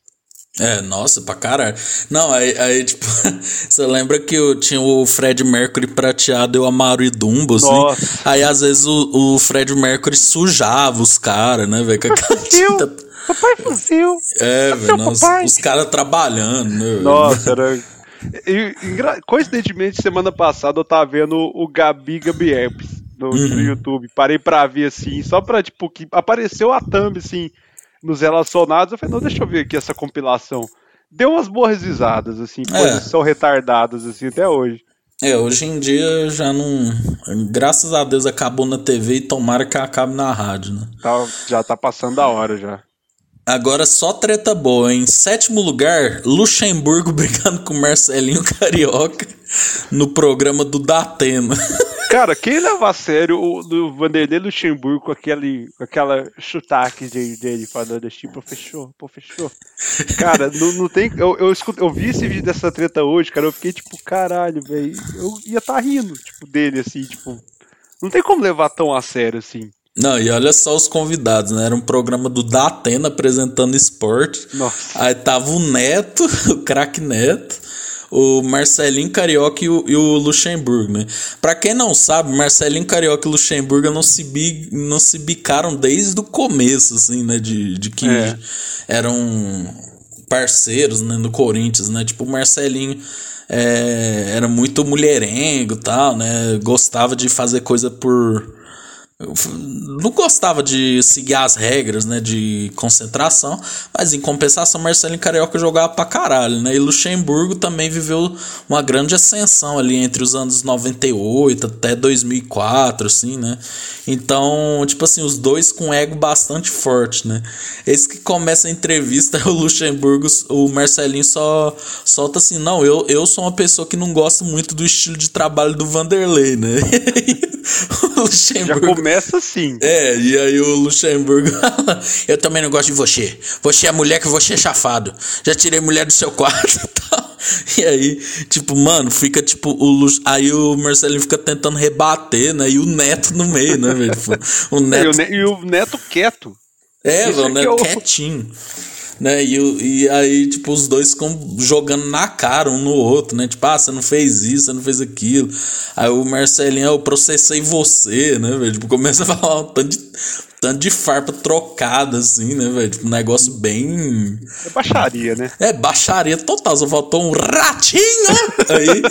É, nossa, pra caralho. Não, aí, aí tipo, você lembra que eu tinha o Fred Mercury prateado e o Amaro e Dumbo, assim? Nossa. Aí às vezes o, o Fred Mercury sujava os caras, né, velho? Com aquela Fuzil. tinta. Papai fuzil. É, velho, os caras trabalhando, né? Nossa, era. E, coincidentemente, semana passada eu tava vendo o Gabi Gabi no, uhum. no, YouTube. Parei pra ver assim, só pra, tipo, que apareceu a thumb, assim, nos relacionados. Eu falei, não, deixa eu ver aqui essa compilação. Deu umas boas risadas, assim, é. coisas são retardadas, assim, até hoje. É, hoje em dia já não. Graças a Deus acabou na TV e tomara que acabe na rádio, né? Tá, já tá passando a hora já. Agora só treta boa. Em sétimo lugar, Luxemburgo brigando com Marcelinho Carioca no programa do Datena. Cara, quem leva a sério o do Vanderlei Luxemburgo com, aquele, aquela sotaque dele, dele falando assim, pô, fechou. Cara, não, não tem. Eu, eu, escuto, eu vi esse vídeo dessa treta hoje, cara, eu fiquei tipo, caralho, velho. Eu ia estar tá rindo, tipo, dele, assim, tipo. Não tem como levar tão a sério assim. Não, e olha só os convidados, né? Era um programa do Datena apresentando esporte. Nossa. Aí tava o Neto, o craque Neto, o Marcelinho Carioca e o, e o Luxemburgo, né? Pra quem não sabe, Marcelinho Carioca e Luxemburgo não se, bi, não se bicaram desde o começo, assim, né? De, de que é. eram parceiros né? no Corinthians, né? Tipo, o Marcelinho é, era muito mulherengo e tal, né? Gostava de fazer coisa por eu não gostava de seguir as regras, né, de concentração, mas em compensação Marcelinho Carioca jogava pra caralho, né? E Luxemburgo também viveu uma grande ascensão ali entre os anos 98 até 2004, assim, né? Então, tipo assim, os dois com ego bastante forte, né? Esse que começa a entrevista, o Luxemburgo, o Marcelinho só solta assim: "Não, eu, eu sou uma pessoa que não gosta muito do estilo de trabalho do Vanderlei, né?" o Luxemburgo começa assim. É, e aí o Luxemburgo. eu também não gosto de você. Você é mulher que você é chafado. Já tirei mulher do seu quarto e tal. E aí, tipo, mano, fica tipo o Lux... Aí o Marcelinho fica tentando rebater, né? E o Neto no meio, né, velho? Tipo, o Neto... E, o Neto quieto. É, o Neto é o... quietinho né? E, e aí, tipo, os dois ficam jogando na cara um no outro, né? Tipo, ah, você não fez isso, você não fez aquilo. Aí o Marcelinho, eu processei você, né, velho? Tipo, começa a falar um tanto de, tanto de farpa trocada, assim, né, velho? Tipo, um negócio bem. É baixaria, né? É, baixaria total. Só faltou um ratinho! aí,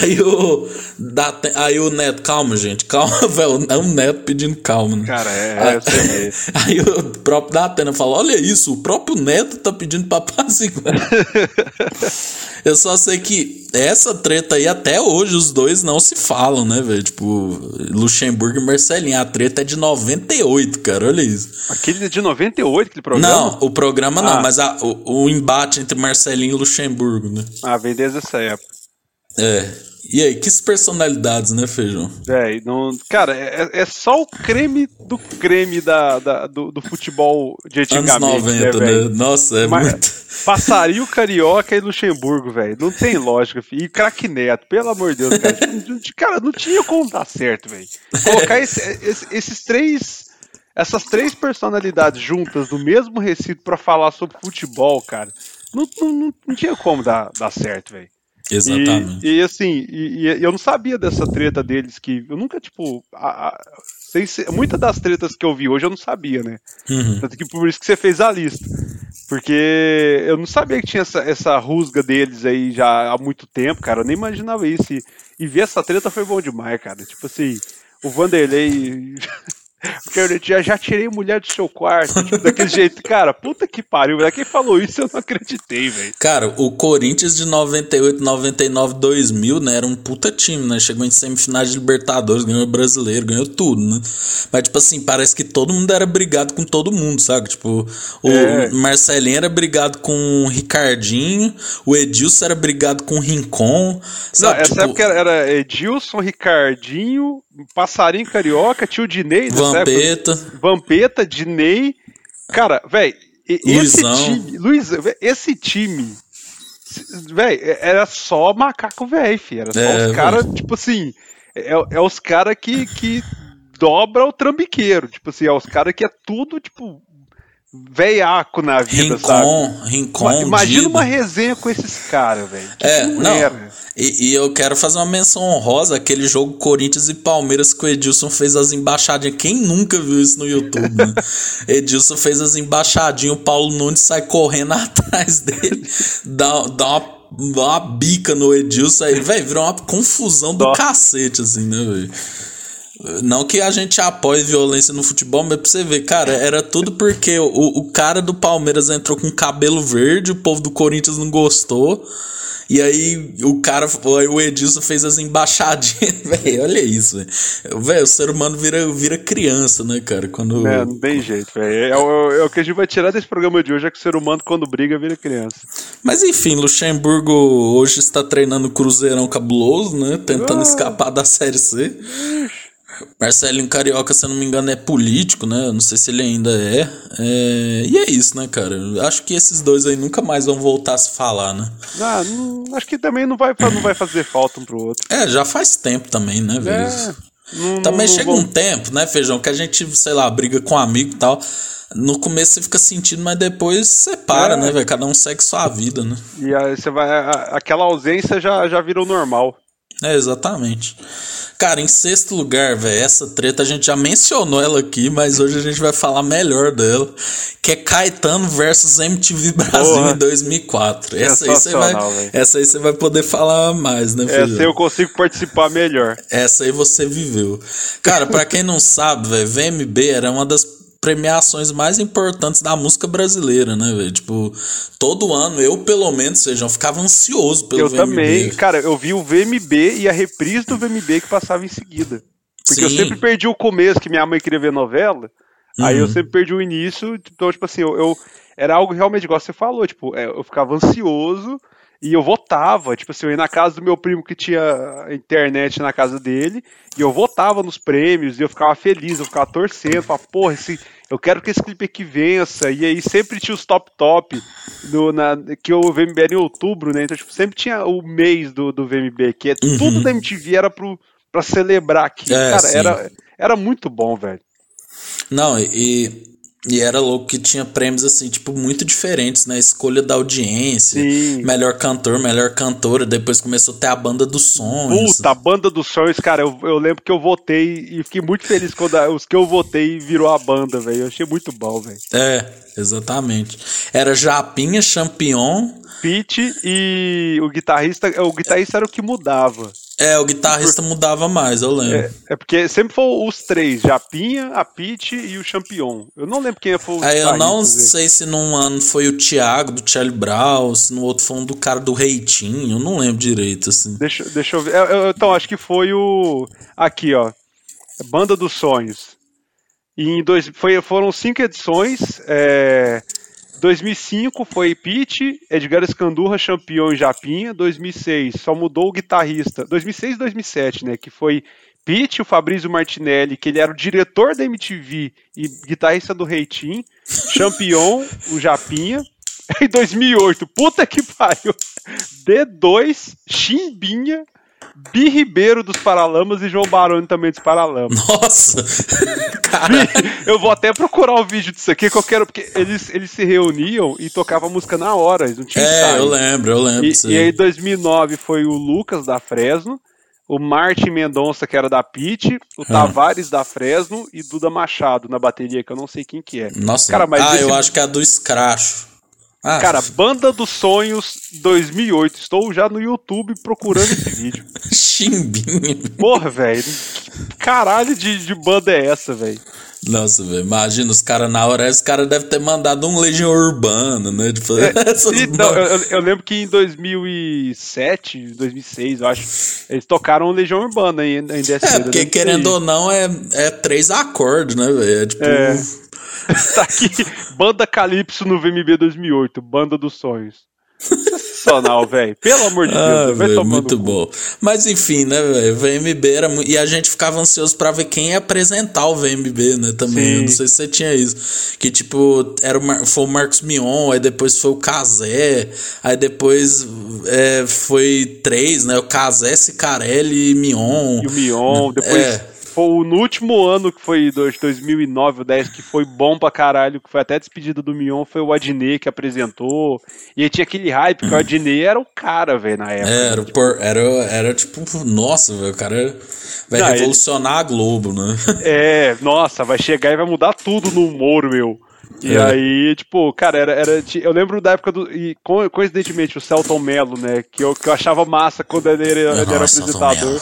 aí o. Da, aí o Neto, calma, gente, calma, velho. É o Neto pedindo calma, né? Cara, é. Aí, é aí o próprio Datena fala: olha isso, o próprio Neto tá pedindo pra apaziguar. Eu só sei que essa treta aí, até hoje, os dois não se falam, né, velho? Tipo, Luxemburgo e Marcelinho. A treta é de 98, cara, olha isso. Aquele é de 98, aquele programa? Não, o programa não, ah. mas a, o, o, embate entre Marcelinho e Luxemburgo, né? Ah, vem desde essa época. É. E aí, que personalidades, né, Feijão? É, não, cara, é, é só o creme do creme da, da do, do, futebol de antigamente. Anos 90, né? né? Nossa, é Mas, muito. Passaria o Carioca e Luxemburgo, velho. Não tem lógica, filho. E craque Neto, pelo amor de Deus, cara. cara, não tinha como dar certo, velho. Colocar esse, esse, esses três. Essas três personalidades juntas no mesmo recinto para falar sobre futebol, cara. Não, não, não, tinha como dar, dar certo, velho. Exatamente. E, e assim, e, e, eu não sabia dessa treta deles, que eu nunca, tipo. A, a, muitas das tretas que eu vi hoje eu não sabia, né? Uhum. Tanto que por isso que você fez a lista. Porque eu não sabia que tinha essa, essa rusga deles aí já há muito tempo, cara. Eu nem imaginava isso. E, e ver essa treta foi bom demais, cara. Tipo assim, o Vanderlei porque eu já, já tirei mulher do seu quarto, tipo, daquele jeito. Cara, puta que pariu. Quem falou isso eu não acreditei, velho. Cara, o Corinthians de 98, 99, 2000, né? Era um puta time, né? Chegou em semifinais de Libertadores, ganhou o brasileiro, ganhou tudo, né? Mas, tipo assim, parece que todo mundo era brigado com todo mundo, sabe? Tipo, o é. Marcelinho era brigado com o Ricardinho, o Edilson era brigado com o Rincon. Sabe? Não, essa tipo... época era Edilson, Ricardinho, Passarinho Carioca, tio Dinei, Vampeta. Vampeta, Dinei. Cara, velho, esse time, Luiz, esse time, velho, era só macaco velho, era só é, os caras, tipo assim, é, é os caras que, que dobra o trambiqueiro, tipo assim, é os caras que é tudo, tipo, veiaco na vida, Rincon, sabe? Rincon, Imagina Dido. uma resenha com esses caras, velho. É, não. Era. E, e, eu quero fazer uma menção honrosa aquele jogo Corinthians e Palmeiras que o Edilson fez as embaixadinhas. Quem nunca viu isso no YouTube, né? Edilson fez as embaixadinhas, o Paulo Nunes sai correndo atrás dele, dá, dá uma uma bica no Edilson aí, velho, virou uma confusão do cacete, assim, né, velho? Não que a gente apoie violência no futebol, mas pra você ver, cara, era tudo porque o, o cara do Palmeiras entrou com cabelo verde, o povo do Corinthians não gostou. E aí o cara, o Edilson fez as embaixadinhas, velho, olha isso, velho. O ser humano vira, vira criança, né, cara? Quando... É, não tem jeito, velho. É, é, é, o que a gente vai tirar desse programa de hoje, é que o ser humano, quando briga, vira criança. Mas enfim, Luxemburgo hoje está treinando Cruzeirão cabuloso, né? Tentando ah. escapar da Série C. Marcelinho Carioca, se eu não me engano, é político, né? Eu não sei se ele ainda é. é. E é isso, né, cara? Acho que esses dois aí nunca mais vão voltar a se falar, né? Ah, não, acho que também não vai, não vai fazer falta um pro outro. É, já faz tempo também, né, velho? É, não, também não, chega um tempo, né, Feijão, que a gente, sei lá, briga com um amigo e tal. No começo você fica sentindo, mas depois você para, é. né, velho? Cada um segue sua vida, né? E aí você vai. Aquela ausência já, já virou normal. É, exatamente. Cara, em sexto lugar, velho, essa treta a gente já mencionou ela aqui, mas hoje a gente vai falar melhor dela, que é Caetano versus MTV Brasil Porra. em 2004. Essa aí, você vai, essa aí você vai poder falar mais, né, filho? Essa aí eu consigo participar melhor. Essa aí você viveu. Cara, para quem não sabe, velho, VMB era uma das premiações mais importantes da música brasileira, né, velho? Tipo, todo ano, eu pelo menos, sejam, ficava ansioso pelo eu VMB. Eu também, cara, eu vi o VMB e a reprise do VMB que passava em seguida. Porque Sim. eu sempre perdi o começo, que minha mãe queria ver novela, uhum. aí eu uhum. sempre perdi o início, então, tipo assim, eu, eu era algo realmente igual você falou, tipo, é, eu ficava ansioso e eu votava, tipo assim, eu ia na casa do meu primo que tinha internet na casa dele, e eu votava nos prêmios, e eu ficava feliz, eu ficava torcendo, falava, porra, esse, eu quero que esse clipe aqui vença, e aí sempre tinha os top top, no, na, que o VMB era em outubro, né, então tipo, sempre tinha o mês do, do VMB, que é, uhum. tudo da MTV era pro, pra celebrar aqui, é, cara, era, era muito bom, velho. Não, e e era louco que tinha prêmios, assim, tipo, muito diferentes, né? Escolha da audiência, Sim. melhor cantor, melhor cantora. Depois começou a ter a banda dos sonhos. Puta, a banda dos sonhos, cara, eu, eu lembro que eu votei e fiquei muito feliz quando a, os que eu votei virou a banda, velho. Eu achei muito bom, velho. É, exatamente. Era Japinha, Champion. Pete e o guitarrista, o guitarrista era o que mudava. É, o guitarrista Por... mudava mais, eu lembro. É, é, porque sempre foi os três, Japinha, a Pete e o Champion. Eu não lembro quem foi o É, eu não sei se num ano foi o Thiago do Charlie Brown, se no outro foi um do cara do Reitinho, eu não lembro direito, assim. Deixa, deixa eu ver. Eu, eu, então, acho que foi o. Aqui, ó. Banda dos Sonhos. E em dois, foi, foram cinco edições. É, 2005 foi Pete, Edgar Escandurra, Champion e Japinha. 2006 só mudou o guitarrista. 2006 e 2007, né? Que foi Pete, o Fabrício Martinelli, que ele era o diretor da MTV e guitarrista do Reitinho. Champion, o Japinha. Em 2008, puta que pariu. D2, Chimbinha, Bi Ribeiro dos Paralamas e João Baroni também dos Paralamas. Nossa! eu vou até procurar o vídeo disso aqui que eu quero, porque eles, eles se reuniam e tocavam música na hora, eles não tinham É, eu lembro, eu lembro. E, e aí, em 2009 foi o Lucas da Fresno, o Martin Mendonça, que era da Pit, o ah. Tavares da Fresno e Duda Machado na bateria, que eu não sei quem que é. Nossa, Cara, mas ah, esse... eu acho que é a do Scratch. Ah. Cara, Banda dos Sonhos 2008. Estou já no YouTube procurando esse vídeo. Chimbinho. Porra, velho. Caralho de, de banda é essa, velho? Nossa, velho, imagina os caras na hora, esse cara deve ter mandado um Legião Urbana, né? Tipo, é, não, eu, eu, lembro que em 2007, 2006, eu acho, eles tocaram Legião Urbana em, em. É, porque querendo ou não, é, é três acordes, né, velho? É tipo. É. tá aqui, Banda Calypso no VMB 2008, Banda dos Sonhos. Sensacional, velho. Pelo amor de Deus. Ah, véio, muito bom. Mas enfim, né, velho? VMB era. E a gente ficava ansioso para ver quem ia apresentar o VMB, né? Também. Não sei se você tinha isso. Que tipo, era o Mar... foi o Marcos Mion, aí depois foi o Casé, aí depois é, foi três, né? O Casé, Cicarelli e Mion. E o Mion, depois. É foi no último ano, que foi 2009 ou 10, que foi bom pra caralho, que foi até despedida do Mion, foi o Adnet que apresentou. E aí tinha aquele hype, que o Adnet era o cara, velho, na época. É, era, tipo... por, era, era tipo, nossa, velho, o cara vai Não, revolucionar ele... a Globo, né? É, nossa, vai chegar e vai mudar tudo no humor, meu. E é. aí, tipo, cara, era, era. Eu lembro da época do. E coincidentemente, o Celton Mello, né? Que eu, que eu achava massa quando ele, ele era apresentador.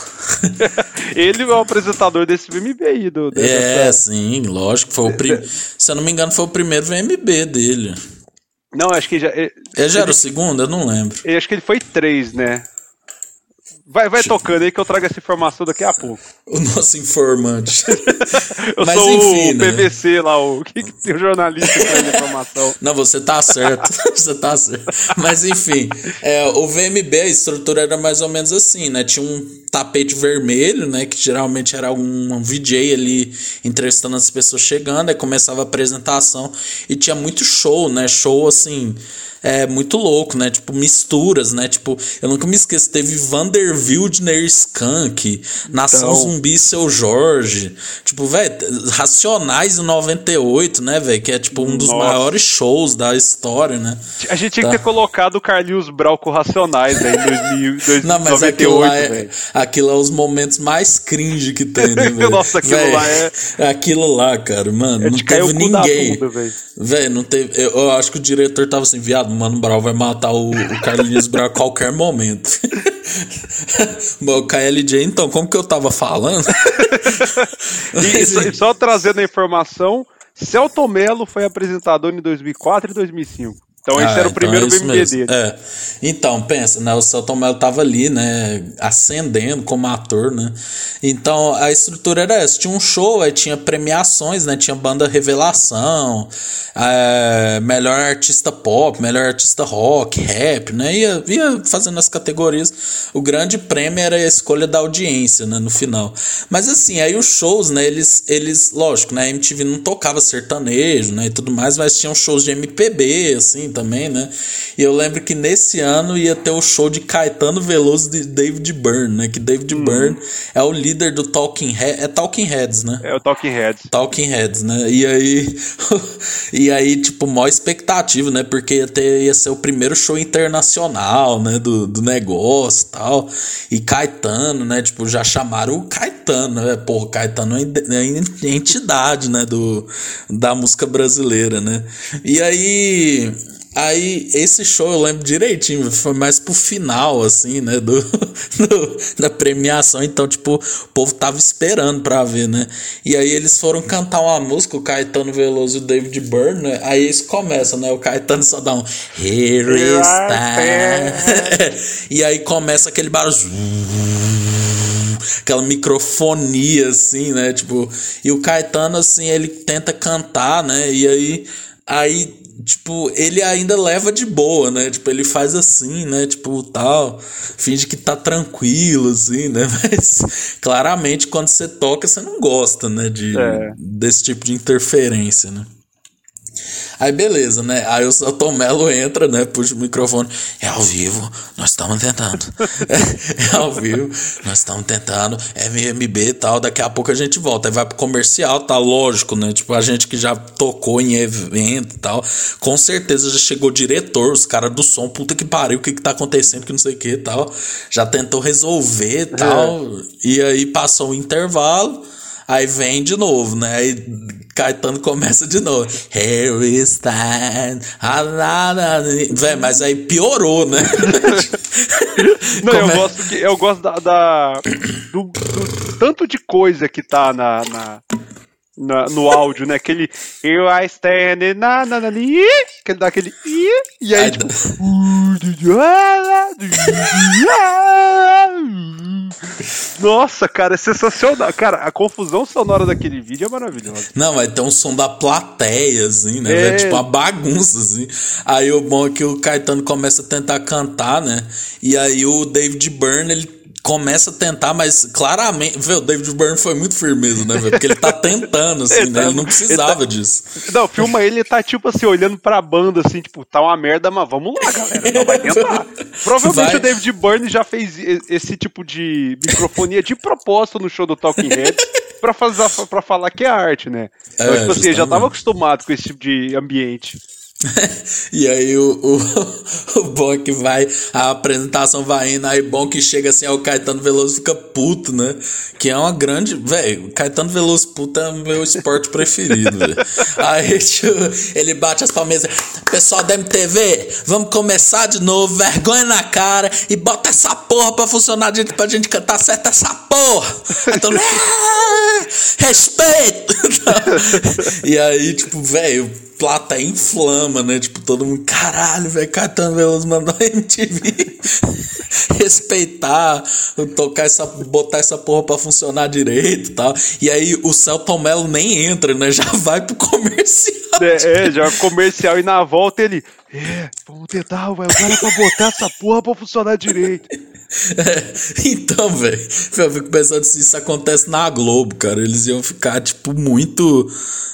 ele é o apresentador desse VMB aí. Do, é, sim, lógico. Foi o prim... Se eu não me engano, foi o primeiro VMB dele. Não, acho que já. Ele, ele já era o segundo? Eu não lembro. Eu acho que ele foi três, né? Vai, vai tocando aí que eu trago essa informação daqui a pouco. O nosso informante. eu Mas, sou enfim, o PVC né? lá, o que, que tem o jornalista que traz informação. Não, você tá certo. você tá certo. Mas enfim, é, o VMB, a estrutura era mais ou menos assim, né? Tinha um tapete vermelho, né? Que geralmente era um, um VJ ali entrevistando as pessoas chegando, aí começava a apresentação e tinha muito show, né? Show assim é muito louco, né? Tipo, misturas, né? Tipo, eu nunca me esqueço, teve Vander Wildner Skunk, Nação então... Zumbi Seu Jorge. Tipo, velho, Racionais em 98, né, velho? Que é tipo um dos Nossa. maiores shows da história, né? A gente tinha tá. que ter colocado o Carlinhos Brau com Racionais aí em 2000, Não, mas 98, aquilo lá, é, aquilo é os momentos mais cringe que tem, né, velho? Nossa, aquilo véio, lá é. Aquilo lá, cara, mano, é não teve ninguém. Velho, não teve. Eu, eu acho que o diretor tava assim, viado, Mano Brown vai matar o, o Carlinhos Brown a qualquer momento. Bom, KLJ, então, como que eu tava falando? e, só, só trazendo a informação, Celto Melo foi apresentador em 2004 e 2005. Então esse ah, era o então primeiro é dele. É. Então, pensa, né? O Celton Mello tava ali, né? Ascendendo como ator, né? Então a estrutura era essa. Tinha um show, aí tinha premiações, né? Tinha banda revelação, é, melhor artista pop, melhor artista rock, rap, né? Ia, ia fazendo as categorias. O grande prêmio era a escolha da audiência, né? No final. Mas assim, aí os shows, né? Eles, eles lógico, né? A MTV não tocava sertanejo, né? E tudo mais, mas tinham shows de MPB, assim também, né? E eu lembro que nesse ano ia ter o show de Caetano Veloso de David Byrne, né? Que David uhum. Byrne é o líder do Talking Heads, é Talking Heads, né? É o Talking Heads. Talking Heads, né? E aí e aí tipo maior expectativa, né? Porque ia, ter, ia ser o primeiro show internacional, né, do, do negócio, tal. E Caetano, né, tipo, já chamaram o Caetano, né? Porra, Caetano é, é entidade, né, do da música brasileira, né? E aí Aí, esse show eu lembro direitinho, foi mais pro final, assim, né, do, do, da premiação, então, tipo, o povo tava esperando pra ver, né, e aí eles foram cantar uma música, o Caetano Veloso e o David Byrne, né, aí eles começam, né, o Caetano só dá um Here is e aí começa aquele barulho aquela microfonia assim, né? Tipo, e o Caetano assim, ele tenta cantar, né? E aí aí tipo, ele ainda leva de boa, né? Tipo, ele faz assim, né? Tipo, tal, finge que tá tranquilo, assim, né? Mas claramente quando você toca, você não gosta, né? De, é. Desse tipo de interferência, né? Aí beleza, né? Aí o Celton Mello entra, né? Puxa o microfone. É ao vivo, nós estamos tentando. é, é, ao vivo, nós estamos tentando. MMB e tal. Daqui a pouco a gente volta. Aí vai pro comercial, tá? Lógico, né? Tipo, a gente que já tocou em evento e tal. Com certeza já chegou diretor, os caras do som. Puta que pariu, o que que tá acontecendo, que não sei o que e tal. Já tentou resolver e tal. É. E aí passou o intervalo. Aí vem de novo, né? Aí Caetano começa de novo. Harry Stein. Véi, mas aí piorou, né? Não, eu gosto, que, eu gosto da, da do, do, tanto de coisa que tá na, na, na, no áudio, né? Aquele Eu I stand na na na que ele dá aquele e aí tipo Nossa, cara, é sensacional. Cara, a confusão sonora daquele vídeo é maravilhosa. Não, vai ter um som da plateia, assim, né? É. Tipo uma bagunça, assim. Aí o bom é que o Caetano começa a tentar cantar, né? E aí o David Byrne, ele começa a tentar, mas claramente, o David Byrne foi muito firmeza, né, Porque ele tá tentando, assim, né? Ele não precisava ele tá... disso. Não, filma ele, ele tá tipo assim, olhando pra banda, assim, tipo, tá uma merda, mas vamos lá, galera, não vai tentar. Provavelmente vai. o David Byrne já fez esse tipo de microfonia de propósito no show do Talking Heads pra, fazer, pra falar que é arte, né? Então, é, tipo assim, já tava acostumado com esse tipo de ambiente. e aí o, o, o bom é que vai, a apresentação vai indo, aí bom que chega assim, aí o Caetano Veloso fica puto, né? Que é uma grande. Velho, Caetano Veloso puto é meu esporte preferido, velho. Aí tipo, ele bate as palmeiras, pessoal da MTV, vamos começar de novo, vergonha na cara e bota essa porra pra funcionar pra gente cantar certo essa porra. Aí todo mundo, respeito! e aí, tipo, velho plata inflama, né? Tipo, todo mundo, caralho, velho, Caetano Veloso mandou a MTV respeitar, tocar essa, botar essa porra pra funcionar direito e tal. E aí o Celton Mello nem entra, né? Já vai pro comercial. É, é já comercial e na volta ele, é, vamos tentar, velho, o cara pra botar essa porra pra funcionar direito. É, então, velho, eu fico pensando se isso acontece na Globo, cara. Eles iam ficar, tipo, muito.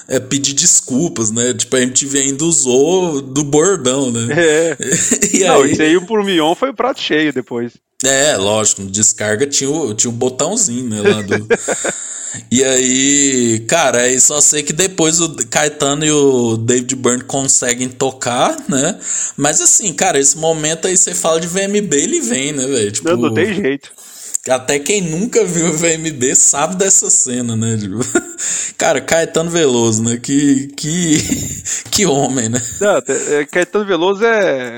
É, pedir desculpas, né? Tipo, a MTV ainda usou do bordão, né? É. e Não, aí... isso aí pro Mion foi o prato cheio depois. É, lógico, no descarga tinha o, tinha o botãozinho, né? Lá do. E aí, cara, aí só sei que depois o Caetano e o David Byrne conseguem tocar, né? Mas assim, cara, esse momento aí você fala de VMB, ele vem, né, velho? Tipo, não, não tem jeito. Até quem nunca viu o VMB sabe dessa cena, né? Cara, Caetano Veloso, né? Que, que, que homem, né? Não, é, Caetano Veloso é,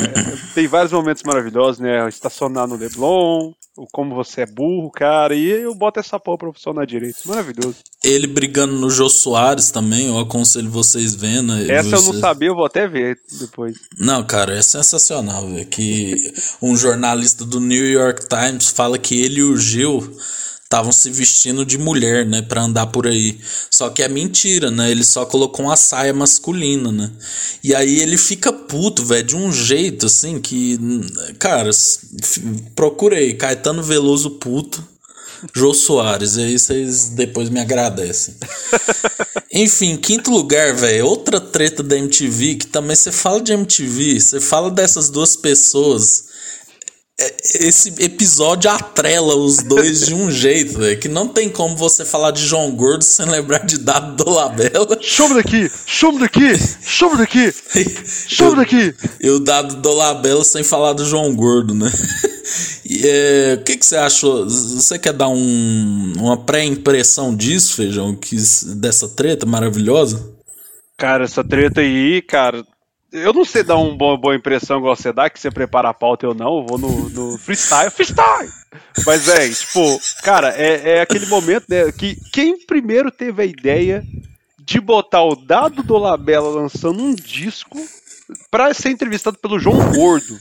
tem vários momentos maravilhosos, né? Estacionar no Leblon, o como você é burro, cara, e eu boto essa porra pra funcionar direito. Maravilhoso. Ele brigando no Jô Soares também, eu aconselho vocês vendo. Essa vocês... eu não sabia, eu vou até ver depois. Não, cara, é sensacional, velho. Que um jornalista do New York Times fala que ele e o Gil estavam se vestindo de mulher, né, para andar por aí. Só que é mentira, né? Ele só colocou uma saia masculina, né? E aí ele fica puto, velho, de um jeito assim que, cara, procurei Caetano Veloso puto. Jô Soares, aí vocês depois me agradecem. Enfim, quinto lugar, velho, outra treta da MTV, que também você fala de MTV, você fala dessas duas pessoas esse episódio atrela os dois de um jeito, véio, que não tem como você falar de João Gordo sem lembrar de Dado do Labela. Chama daqui, chama daqui, chama daqui, chama daqui. E o Dado do Labela sem falar do João Gordo, né? E, é, o que, que você achou? Você quer dar um, uma pré-impressão disso, Feijão? Que, dessa treta maravilhosa? Cara, essa treta aí, cara, eu não sei dar uma boa, boa impressão igual você dá, que você prepara a pauta eu não, eu vou no, no freestyle, freestyle! Mas, é, tipo, cara, é, é aquele momento né, que quem primeiro teve a ideia de botar o Dado do Labela lançando um disco pra ser entrevistado pelo João Gordo.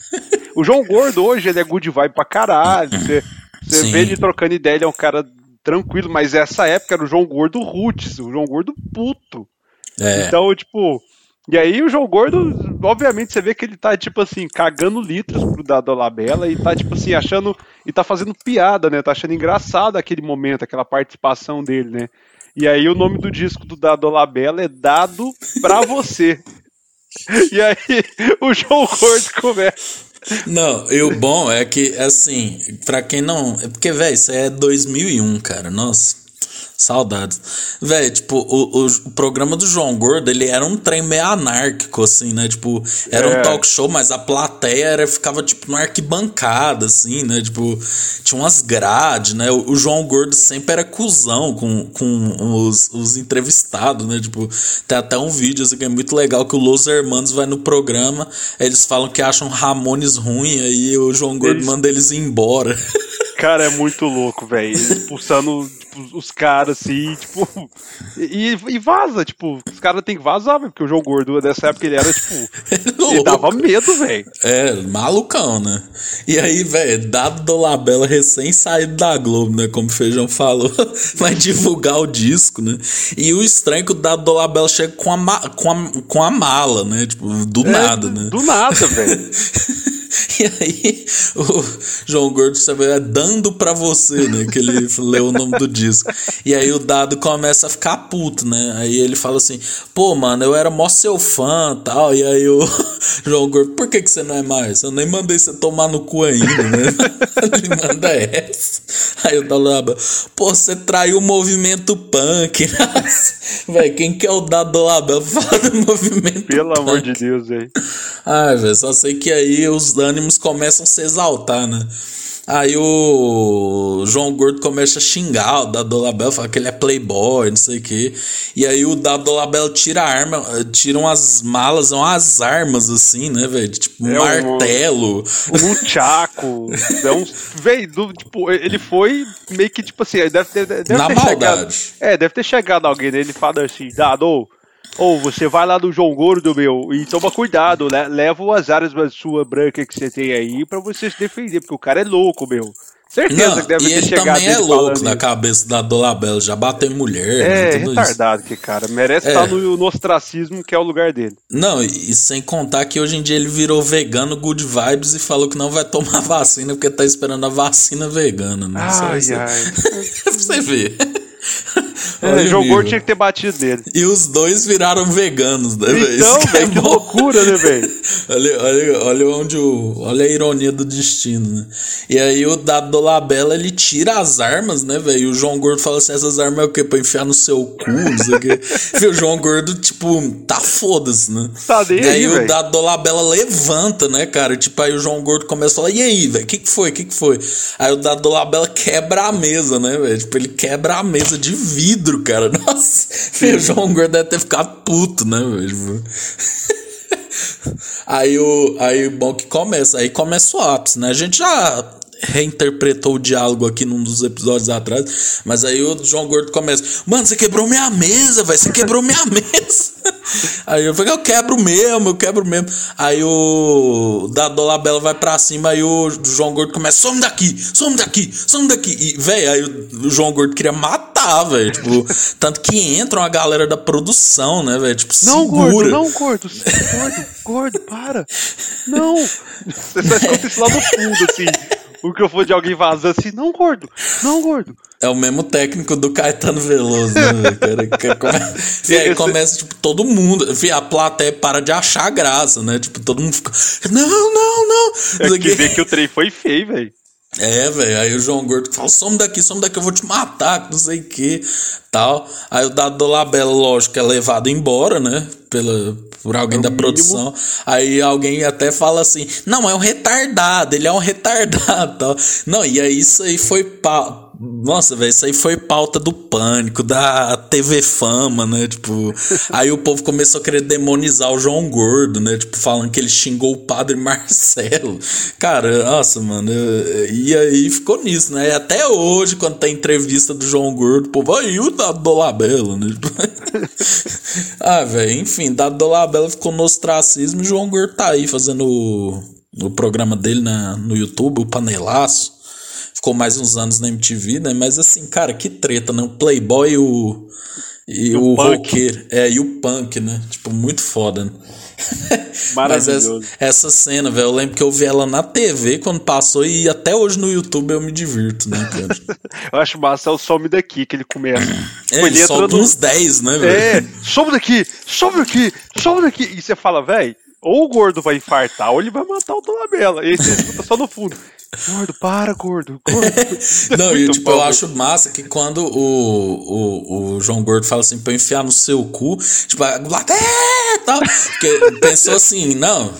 O João Gordo hoje, ele é good vibe pra caralho, você, você vê ele trocando ideia, ele é um cara tranquilo, mas essa época era o João Gordo Roots, o João Gordo puto. É. Então, tipo, e aí o João Gordo, obviamente, você vê que ele tá, tipo assim, cagando litros pro Dado Labela e tá, tipo assim, achando. E tá fazendo piada, né? Tá achando engraçado aquele momento, aquela participação dele, né? E aí o nome do disco do Dado Labela é Dado Pra Você. e aí o João Gordo começa. Não, e o bom é que, assim, pra quem não. É porque, velho, isso é 2001, cara. Nossa. Saudades. Velho, tipo, o, o, o, programa do João Gordo, ele era um trem meio anárquico, assim, né? Tipo, era é. um talk show, mas a plateia era, ficava, tipo, numa arquibancada, assim, né? Tipo, tinha umas grades, né? O, o João Gordo sempre era cuzão com, com os, os entrevistados, né? Tipo, tem até um vídeo, assim, que é muito legal, que o Los Hermanos vai no programa, eles falam que acham Ramones ruim, aí o João Gordo eles... manda eles embora. Cara, é muito louco, velho. Expulsando tipo, os caras assim, tipo. E, e vaza, tipo, os caras tem que vazar, véio, porque o João Gordo dessa época ele era, tipo. ele dava medo, velho. É, malucão, né? E aí, velho, dado do Labela recém saído da Globo, né? Como o Feijão falou, vai divulgar o disco, né? E o estranho é que o dado do Labela chega com a, com a, com a mala, né? Tipo, do é, nada, né? Do nada, velho. E aí, o João Gordo sabe, é dando pra você, né? Que ele leu o nome do disco. E aí o dado começa a ficar puto, né? Aí ele fala assim: pô, mano, eu era mó seu fã tal. E aí o João Gordo, por que, que você não é mais? Eu nem mandei você tomar no cu ainda, né? ele manda essa. Aí o Dalaba, pô, você traiu o movimento punk. velho, quem que é o dado Label? Fala do movimento Pelo punk. amor de Deus, velho. Ai, velho, só sei que aí os ânimos começam a se exaltar, né? Aí o João Gordo começa a xingar o Dado Label, fala que ele é playboy, não sei o quê. E aí o Dado Label tira a arma, tira umas malas, umas armas assim, né, velho? Tipo, um É um- martelo. Um tchaco. é um, do- tipo, ele foi meio que, tipo assim, deve, deve, deve Na ter maldade. chegado. É, deve ter chegado alguém nele e falado assim, Dado, ou você vai lá do João Gordo, meu, e toma cuidado, le- leva as áreas da sua branca que você tem aí pra você se defender, porque o cara é louco, meu. Certeza Não, que deve e ter ele chegado também é louco na isso. cabeça da Dolabella, já bateu em mulher, É, né, tudo isso. retardado que cara. Merece É. estar no, no ostracismo, que é o lugar dele. Não, e, e sem contar que hoje em dia ele virou vegano good vibes e falou que não vai tomar vacina porque tá esperando a vacina vegana, né? Só Ai, isso. ai. pra você ver. Olha o João nível. Gordo tinha que ter batido nele. E os dois viraram veganos, né, velho? Então, é que bom. loucura, né, velho? Olha, olha, olha onde o. Olha a ironia do destino, né? E aí o Dado Dolabella ele tira as armas, né, velho? E o João Gordo fala assim: essas armas é o quê? Pra enfiar no seu cu, não sei o quê. E o João Gordo, tipo, tá foda-se, né? Tá nem e aí aí, o. Dado Dolabella levanta, né, cara? Tipo, aí o João Gordo começa a falar: e aí, velho? O que, que foi? O que, que foi? Aí o Dado Dolabella quebra a mesa, né, velho? Tipo, ele quebra a mesa de vidro, cara. Nossa, o João Gordo deve ter ficado puto, né, velho? Tipo, Aí o aí bom que começa, aí começa o ápice, né? A gente já reinterpretou o diálogo aqui num dos episódios atrás, mas aí o João Gordo começa: "Mano, você quebrou minha mesa, velho, você quebrou minha mesa". Aí eu falei: "Eu quebro mesmo, eu quebro mesmo". Aí o da Dolabella vai pra cima, aí o João Gordo começa: "Some daqui, some daqui, some daqui". E velho, aí o João Gordo queria matar, velho, tipo, tanto que entra uma galera da produção, né, velho? Tipo, Não, segura. gordo, não, gordo. Gordo, gordo, para. Não. Você só escuta isso lá no fundo, assim. O microfone de alguém vazando assim. Não, gordo. Não, gordo. É o mesmo técnico do Caetano Veloso, né? Cara, que come... E aí começa, tipo, todo mundo. A plateia para de achar graça, né? Tipo, todo mundo fica. Não, não, não. É que vê que o trem foi feio, velho. É, velho. Aí o João Gordo fala: some daqui, some daqui, eu vou te matar, que não sei o que. Tal. Aí o Dado Dolabella, lógico, é levado embora, né? Pela, por alguém da mínimo. produção. Aí alguém até fala assim: não, é um retardado, ele é um retardado. Tal. Não, e aí isso aí foi. Nossa, velho, isso aí foi pauta do pânico, da TV Fama, né? Tipo, aí o povo começou a querer demonizar o João Gordo, né? Tipo, falando que ele xingou o padre Marcelo. Cara, nossa, mano. E aí ficou nisso, né? E até hoje, quando tem entrevista do João Gordo, o povo, aí o Dado Dolabella, né? ah, velho, enfim, Dado Dolabella ficou no ostracismo e o João Gordo tá aí fazendo o, o programa dele na, no YouTube, o Panelaço ficou mais uns anos na MTV, né? Mas assim, cara, que treta, né? O Playboy e o. E o, o roqueiro. É, e o punk, né? Tipo, muito foda, né? Mas Maravilhoso. essa, essa cena, velho, eu lembro que eu vi ela na TV quando passou e até hoje no YouTube eu me divirto, né, cara? Eu acho massa é o some daqui que ele começa. É, Ele ele solta uns 10, né, velho? É, some daqui, some daqui, some daqui. E você fala, velho, ou o gordo vai infartar ou ele vai matar o Dolabella. E aí você escuta só no fundo. Gordo, para, gordo, gordo. Não, e tipo, bom, eu acho massa que quando o, o, o João Gordo fala assim, pra eu enfiar no seu cu, tipo, a plateia tal, porque pensou assim, não,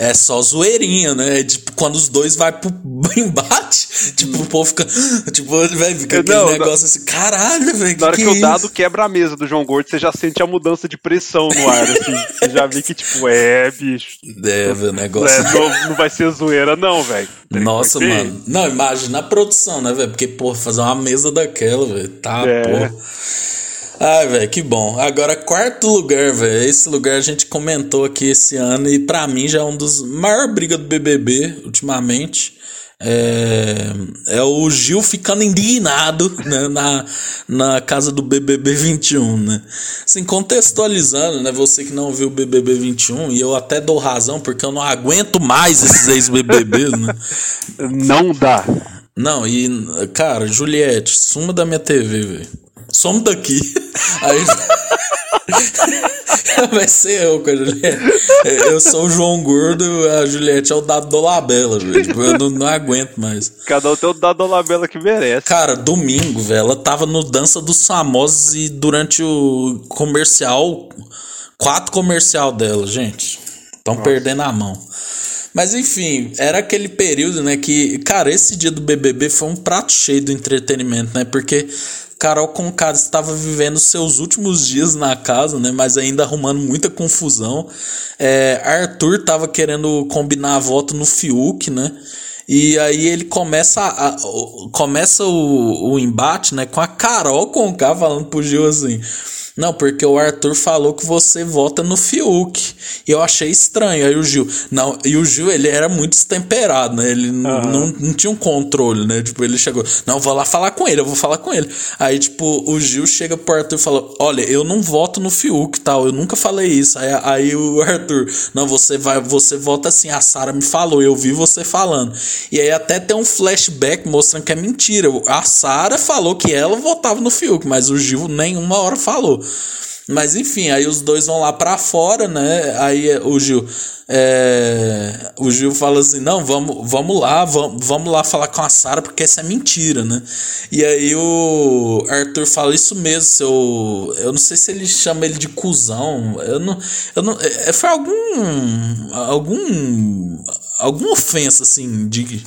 é só zoeirinha, né? É, Tipo, quando os dois vai pro embate, tipo, o povo fica, tipo, velho, fica aquele Não, negócio assim, caralho, velho, Na hora que, que, o é dado isso? quebra a mesa do João Gordo, você já sente a mudança de pressão no ar, assim. Você já vê que, tipo, é, bicho. É, velho, negócio... É, não, não vai ser zoeira, não, velho. Nossa, mano. Não, imagina a produção, né, velho? Porque, pô, fazer uma mesa daquela, velho. Tá, É. pô. Ai, velho, que bom. Agora, quarto lugar, velho. Esse lugar a gente comentou aqui esse ano e pra mim já é um dos maiores brigas do BBB ultimamente. É, é o Gil ficando indignado né, na, na casa do BBB 21, né? Assim, contextualizando, né? Você que não viu o BBB 21, e eu até dou razão, porque eu não aguento mais esses ex-BBBs, né? Não dá. Não, e, cara, Juliette, suma da minha TV, velho. Some daqui. Aí. Vai ser eu com a Juliette. É, eu sou o João Gordo, a Juliette é o Dado Dolabella, velho. Tipo, eu não, não, aguento mais. Cada um tem o Dado Dolabella que merece. Cara, domingo, velho, ela tava no Dança dos Famosos e durante o comercial, quatro comercial dela, gente. Estão perdendo a mão. Mas enfim, era aquele período, né, que, cara, esse dia do BBB foi um prato cheio do entretenimento, né? Porque Carol Conká estava vivendo seus últimos dias na casa, né? Mas ainda arrumando muita confusão. É, Arthur estava querendo combinar voto no Fiuk, né? E aí ele começa a, começa o, o embate, né? Com a Carol Conká falando pro Gil assim. Não, porque o Arthur falou que você vota no Fiuk. E eu achei estranho. Aí o Gil. Não, e o Gil, ele era muito destemperado, né? Ele uhum. não, não tinha um controle, né? Tipo, ele chegou. Não, vou lá falar com ele, eu vou falar com ele. Aí, tipo, o Gil chega pro Arthur e fala: Olha, eu não voto no Fiuk tal. Eu nunca falei isso. Aí, aí o Arthur, não, você vai, você vota assim. A Sara me falou, eu vi você falando. E aí até tem um flashback mostrando que é mentira. A Sara falou que ela votava no Fiuk, mas o Gil nenhuma hora falou. Mas enfim, aí os dois vão lá para fora, né? Aí o Gil, é, o Gil fala assim: não, vamos, vamos lá, vamos, vamos lá falar com a Sara, porque isso é mentira, né? E aí o Arthur fala isso mesmo, seu. Eu não sei se ele chama ele de cuzão. Eu não. Eu não é, foi algum. algum. alguma ofensa, assim, de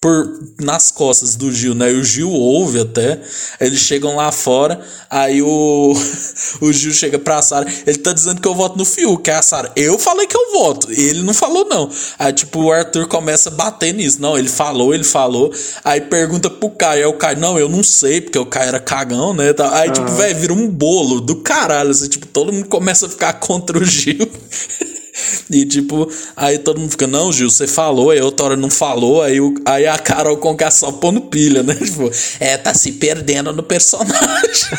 por nas costas do Gil, né? E o Gil ouve até. Eles chegam lá fora, aí o o Gil chega pra Sara, ele tá dizendo que eu voto no Fiuk, que é a Sara. Eu falei que eu voto, ele não falou não. Aí tipo o Arthur começa a bater nisso. Não, ele falou, ele falou. Aí pergunta pro Caio, aí o Caio, não, eu não sei, porque o Caio era cagão, né? Aí uhum. tipo, velho, vira um bolo do caralho, assim, tipo, todo mundo começa a ficar contra o Gil. E tipo, aí todo mundo fica, não, Gil, você falou, aí outra hora não falou, aí, o, aí a Carol Conká só pondo pilha, né? Tipo, é, tá se perdendo no personagem.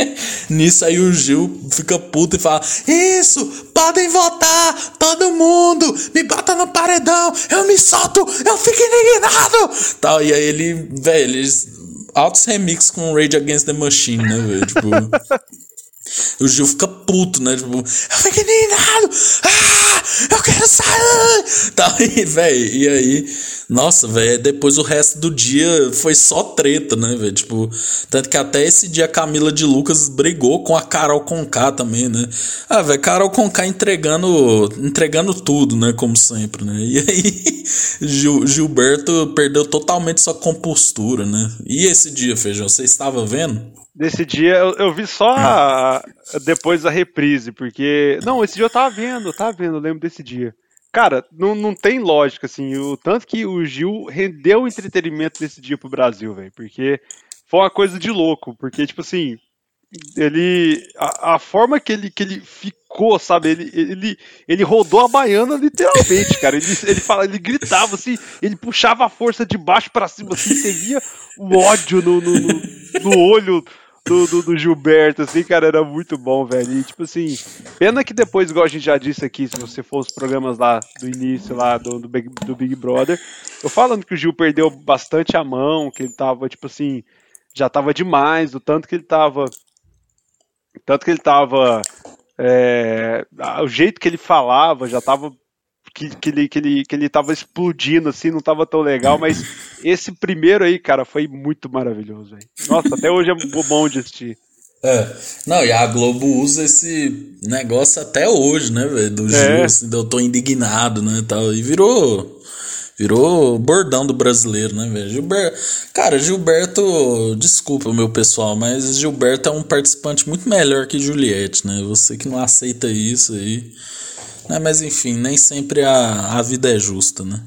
Nisso aí o Gil fica puto e fala: Isso, podem votar, todo mundo, me bota no paredão, eu me solto, eu fico indignado. Tal, e aí ele, velho, altos remix com Rage Against the Machine, né, velho? Tipo. O Gil fica puto, né? Tipo, eu fiquei indignado! Ah! Eu quero sair! Tá aí, velho. E aí, nossa, velho, depois o resto do dia foi só treta, né, velho? Tipo, tanto que até esse dia a Camila de Lucas brigou com a Carol Conká também, né? Ah, velho, Carol Conká entregando, entregando tudo, né? Como sempre, né? E aí, Gil, Gilberto perdeu totalmente sua compostura, né? E esse dia, Feijão, você estava vendo? Desse dia eu, eu vi só a, depois da reprise, porque. Não, esse dia eu tava vendo, eu tava vendo, eu lembro desse dia. Cara, não, não tem lógica, assim, o tanto que o Gil rendeu o entretenimento desse dia pro Brasil, velho, porque foi uma coisa de louco, porque, tipo assim, ele. A, a, forma que ele, que ele ficou, sabe? Ele, ele, ele rodou a baiana literalmente, cara. Ele, ele, fala, ele gritava assim, ele puxava a força de baixo para cima, assim, você via o ódio no, no, no, no olho do, do, do, Gilberto, assim, cara, era muito bom, velho. E, tipo assim, pena que depois, igual a gente já disse aqui, se você for os programas lá do início, lá do, do, Big, do Big Brother, eu falando que o Gil perdeu bastante a mão, que ele tava, tipo assim, já tava demais, do tanto que ele tava. Tanto que ele tava. É, o jeito que ele falava já tava que, que, ele, que, ele, que ele tava explodindo, assim, não tava tão legal, mas esse primeiro aí, cara, foi muito maravilhoso, velho. Nossa, até hoje é bom de assistir. É. Não, e a Globo usa esse negócio até hoje, né, velho? Do é. Gil, assim, eu tô indignado, né, tal. E virou. Virou bordão do brasileiro, né, velho? Gilberto. Cara, Gilberto. Desculpa, meu pessoal, mas Gilberto é um participante muito melhor que Juliette, né? Você que não aceita isso aí. Né? Mas enfim, nem sempre a, a vida é justa, né?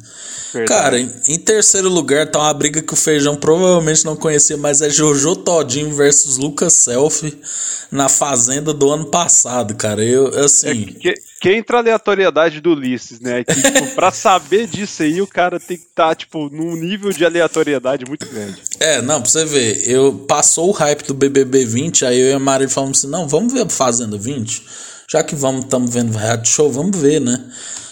Verdade. Cara, em, em, terceiro lugar tá uma briga que o Feijão provavelmente não conhecia, mas é Jojo Todinho versus Lucas Selfie na Fazenda do ano passado, cara. Eu, assim... É, que entra a aleatoriedade do Ulisses, né? Que, tipo, pra saber disso aí, o cara tem que estar, tá, tipo, num nível de aleatoriedade muito grande. É, não, pra você ver, eu passou o hype do BBB 20, aí eu e a Maria falamos assim, não, vamos ver Fazenda 20? Já que vamos, estamos vendo reality show, vamos ver, né?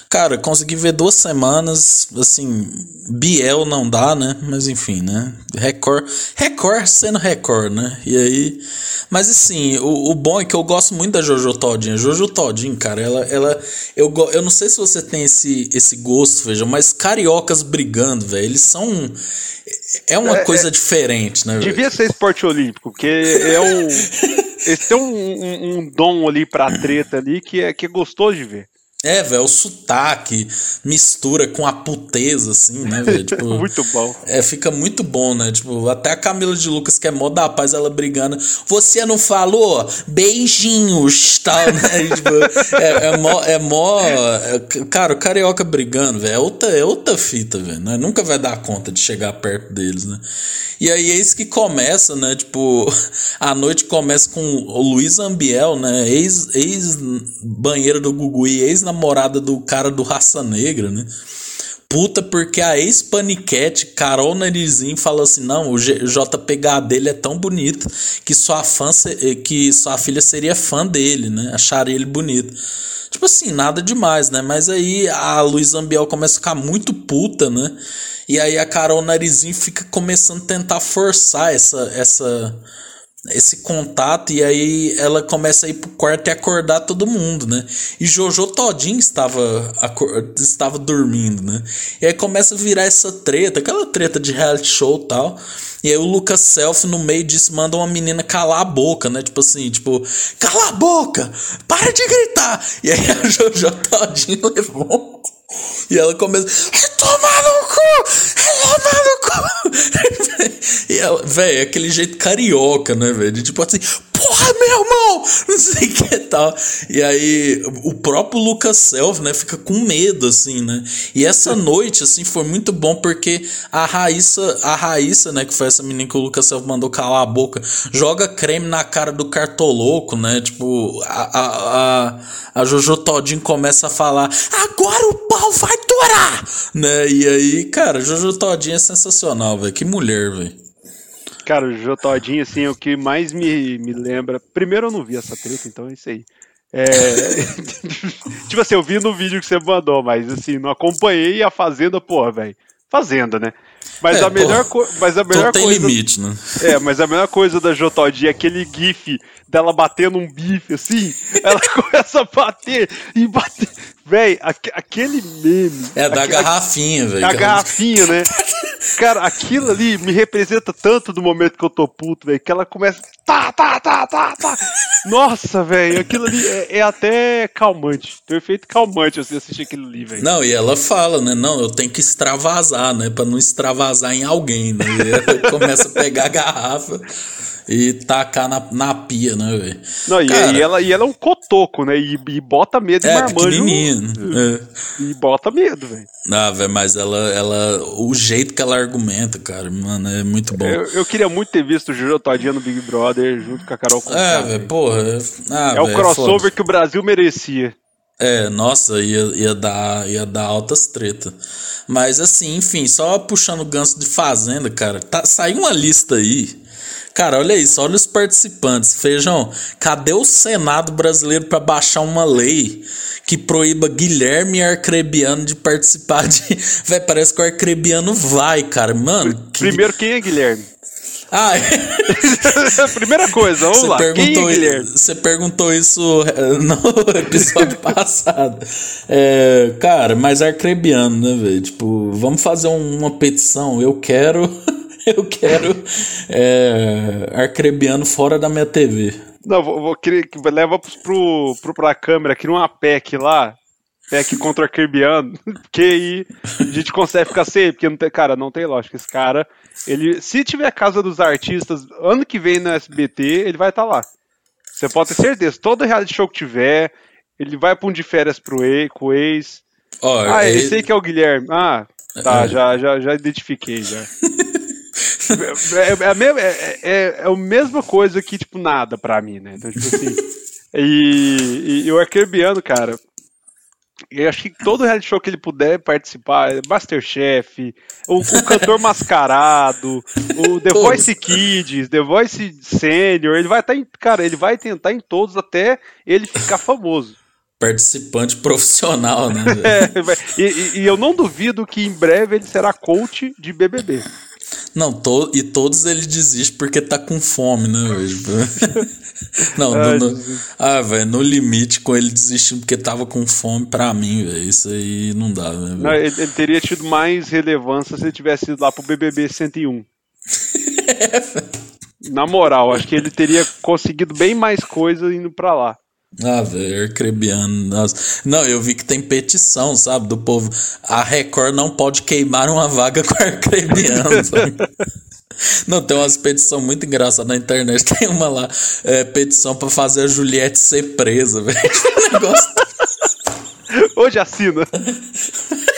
Cara, consegui ver duas semanas, assim, Biel não dá, né? Mas enfim, né? Record, Record sendo Record, né? E aí. Mas assim, o, o bom é que eu gosto muito da Jojo Todinha. Jojo Todinha, cara, ela. ela eu, eu não sei se você tem esse, esse gosto, veja, mas cariocas brigando, velho. Eles são. É uma é, coisa é, diferente, né? Devia véio? ser esporte olímpico, porque é um. Eles têm um, um, um dom ali pra treta ali que é, que é gostoso de ver. É, velho, o sotaque mistura com a puteza, assim, né, velho? Tipo, muito bom. É, fica muito bom, né? Tipo, até a Camila de Lucas, que é mó da paz, ela brigando. Você não falou? Beijinhos, tal, né? tipo, é, é mó. É mó é, cara, o carioca brigando, velho, é outra, é outra fita, velho, né? Nunca vai dar conta de chegar perto deles, né? E aí é isso que começa, né? Tipo, a noite começa com o Luiz Ambiel, né? Ex-banheiro ex do Gugu e ex namorada do cara do Raça Negra, né? Puta, porque a ex-paniquete, Carol Narizinho, falou assim: não, o JPH dele é tão bonito que sua, fã, que sua filha seria fã dele, né? Acharia ele bonito. Tipo assim, nada demais, né? Mas aí a Luiz Ambiel começa a ficar muito puta, né? E aí a Carol Narizinho fica começando a tentar forçar essa, essa esse contato e aí ela começa a ir pro quarto e acordar todo mundo, né? E Jojo todinho estava estava dormindo, né? E aí começa a virar essa treta, aquela treta de reality show e tal. E aí o Lucas Self no meio disso manda uma menina calar a boca, né? Tipo assim, tipo, cala a boca! Para de gritar! E aí a Jojo todinho levanta e ela começa, é tomar no cu! É tomar no cu! e ela, velho, é aquele jeito carioca, né, velho? Tipo assim, porra, meu irmão! Não sei o que tal. E aí, o próprio Lucas Self, né, fica com medo, assim, né? E essa noite, assim, foi muito bom porque a Raíssa, a Raíssa, né, que foi essa menina que o Lucas Self mandou calar a boca, joga creme na cara do cartoloco, né? Tipo, a, a, a, a Jojo Todinho começa a falar: agora o pau vai torar! Né? E aí, cara, Jojo Todinho é sensacional, velho. Que mulher, velho. Cara, o Jojo Todinho, assim, é o que mais me, me lembra. Primeiro, eu não vi essa treta, então é isso aí. É... tipo assim, eu vi no vídeo que você mandou, mas assim, não acompanhei a Fazenda, porra, velho. Fazenda, né? Mas, é, a melhor mas a melhor tem coisa. limite, né? É, mas a melhor coisa da Jotodinha é aquele gif dela batendo um bife assim. Ela começa a bater e bater. Véi, aquele meme. É da garrafinha, velho. A garrafinha, né? Cara, aquilo ali me representa tanto do momento que eu tô puto, velho, que ela começa. Tá, tá, tá, tá, tá. Nossa, velho, aquilo ali é, é, até calmante. Tem um efeito calmante você assistir aquilo ali, velho. Não, e ela fala, né? Não, eu tenho que extravasar, né? Pra não extravasar em alguém, né? E ela começa a pegar a garrafa e tacar na, na pia, né, velho? Não, Cara, e, ela, e ela é um cotoco, né? E, e bota medo é, marmanjo. É. E bota medo, velho. Ah, velho, mas ela, ela. O jeito que ela argumenta, cara, mano, é muito bom. Eu, eu queria muito ter visto o Júlio Todinha no Big Brother junto com a Carol Conká. É, velho, porra. É, ah, é o crossover que o Brasil merecia. É, nossa, ia, ia, dar, ia dar altas treta. Mas assim, enfim, só puxando o ganso de Fazenda, cara, tá, saiu uma lista aí Cara, olha isso, olha os participantes. Feijão, cadê o Senado brasileiro para baixar uma lei que proíba Guilherme Arcrebiano de participar de. Véi, parece que o Arcrebiano vai, cara. Mano. Que... Primeiro, quem é Guilherme? Ah, é. Primeira coisa, vamos você lá. Perguntou, Quem é Guilherme? Você perguntou isso é, no episódio passado. É, cara, mas arcrebiano, né, velho? Tipo, vamos fazer uma petição. Eu quero eu quero é, arcrebiano fora da minha TV. Não, vou, vou querer que leva pro, pro, pra câmera, cria uma PEC lá, PEC contra arcrebiano, que aí a gente consegue ficar sem, porque não tem, cara, não tem lógica. Esse cara, ele, se tiver Casa dos Artistas, ano que vem no SBT, ele vai estar tá lá. Você pode ter certeza, todo reality show que tiver, ele vai pra um de férias pro ex, com o ex. Oh, ah, ele... esse aí que é o Guilherme. Ah, tá, é. já, já, já identifiquei já. é, é, a mesma, é, é, é a mesma coisa que, tipo, nada pra mim, né? Então, tipo assim. e, e, e o Arcrebiano, cara, Eu acho que todo reality show que ele puder participar, Masterchef, o, o cantor mascarado, o The todos. Voice Kids, The Voice Senior, ele vai estar tá em, cara, ele vai tentar em todos até ele ficar famoso. Participante profissional, né? é, e, e eu não duvido que em breve ele será coach de BBB. Não, to, e todos ele desiste porque tá com fome, né, velho? Não, Ai, no, no, ah, velho, no limite com ele desistindo porque tava com fome pra mim, velho. Isso aí não dá, né, não, ele, ele, teria tido mais relevância se ele tivesse ido lá pro BBB 101. é, Na moral, acho que ele teria conseguido bem mais coisa indo pra lá. Ah, velho, arcrebiano. Nossa. Não, eu vi que tem petição, sabe, do povo. A Record não pode queimar uma vaga com arcrebiano. Não, tem umas petições muito engraçadas na internet. Tem uma lá, é, petição para fazer a Juliette ser presa, velho. negócio. Hoje assina.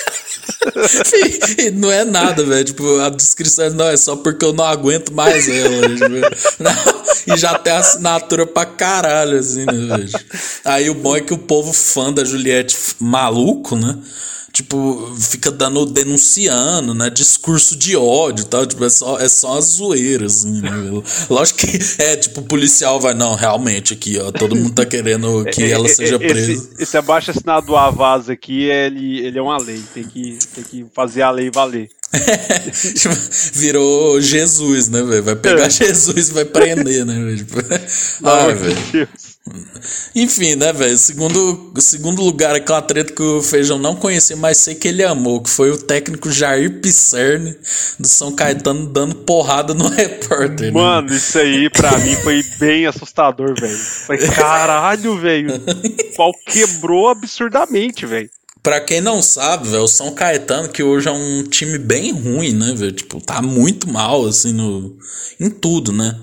e não é nada, velho. Tipo, a descrição não é só porque eu não aguento mais ela. Tipo, e já tem assinatura pra caralho, assim, né, velho? Aí o bom é que o povo fã da Juliette maluco, né? Tipo, fica dando, denunciando, né? Discurso de ódio tal. Tipo, é só, é só as zoeiras, assim, né? Lógico que é, tipo, o policial vai, não, realmente aqui, ó, todo mundo tá querendo que ela seja presa. Esse, esse abaixo assinado do Avaz aqui, ele, ele é uma lei, tem que, tem que fazer a lei valer. Virou Jesus, né, velho? Vai pegar é. Jesus e vai prender, né, velho? Tipo, ah, velho. Enfim, né, velho? Segundo, segundo lugar, aquela treta que o Feijão não conhecia, mas sei que ele amou, que foi o técnico Jair Pisserni do São Caetano dando porrada no repórter. Né? Mano, né? isso aí pra mim foi bem assustador, velho. Foi caralho, velho. O pau quebrou absurdamente, velho. Pra quem não sabe, velho, o São Caetano, que hoje é um time bem ruim, né, velho? Tipo, tá muito mal, assim, no, em tudo, né?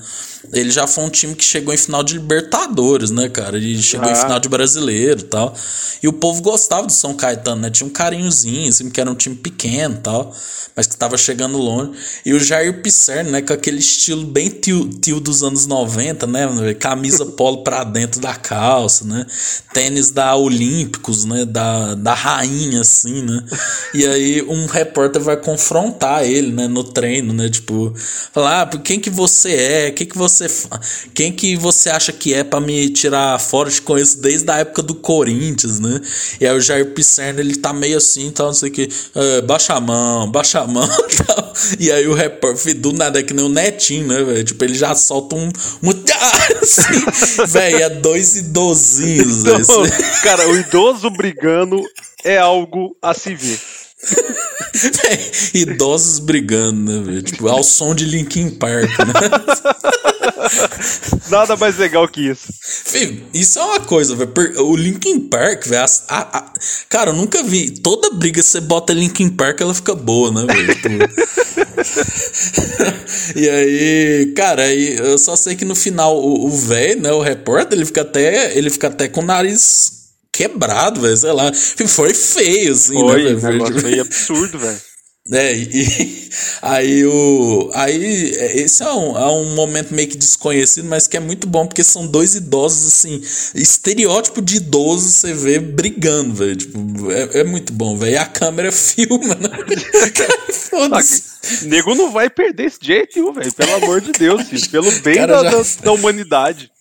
Ele já foi um time que chegou em final de Libertadores, né, cara? Ele chegou ah. em final de brasileiro e tal. E o povo gostava do São Caetano, né? Tinha um carinhozinho, assim, que era um time pequeno e tal, mas que tava chegando longe. E o Jair Pisserni, né, com aquele estilo bem tio, tio dos anos 90, né? Camisa polo pra dentro da calça, né? Tênis da Olímpicos, né? Da, da rainha, assim, né? E aí um repórter vai confrontar ele, né, no treino, né? Tipo, falar, ah, quem que você é? Quem que você quem que você acha que é para me tirar fora? Te conheço desde a época do Corinthians, né? E aí o Jair Pisserno, ele tá meio assim, tal, não sei o que, é, baixa a mão, baixa a mão, tal. E aí o repórter, do nada, é que nem o Netinho, né, velho? Tipo, ele já solta um, um assim, velho, é dois idosinhos, então, Cara, o idoso brigando é algo a se ver. idosos brigando, né, velho? Tipo, ao som de Linkin Park, né? Nada mais legal que isso. Filho, isso é uma coisa, velho. O Linkin Park, velho. Cara, eu nunca vi. Toda briga você bota Linkin Park, ela fica boa, né, velho? Tipo... e aí, cara, aí eu só sei que no final o velho, né, o repórter, ele fica até, ele fica até com o nariz quebrado, velho, sei lá. Foi feio, assim, Foi, né? Foi absurdo, velho. É, e aí o. Aí, esse é um, é um momento meio que desconhecido, mas que é muito bom, porque são dois idosos, assim, estereótipo de idoso você vê brigando, velho. Tipo, é, é muito bom, velho. E a câmera filma, né? Foda-se. Nego não vai perder esse jeito, velho. Pelo amor de Deus, filho. Pelo bem da, já... da, da humanidade.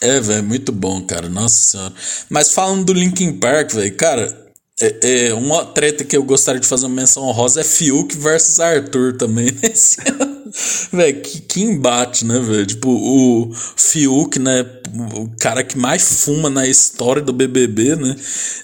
É, velho, muito bom, cara. Nossa senhora. Mas falando do Linkin Park, velho, cara, é, é, uma treta que eu gostaria de fazer uma menção honrosa é Fiuk versus Arthur também ano. Velho, que, que embate, né, velho? Tipo, o Fiuk, né? O cara que mais fuma na história do BBB, né?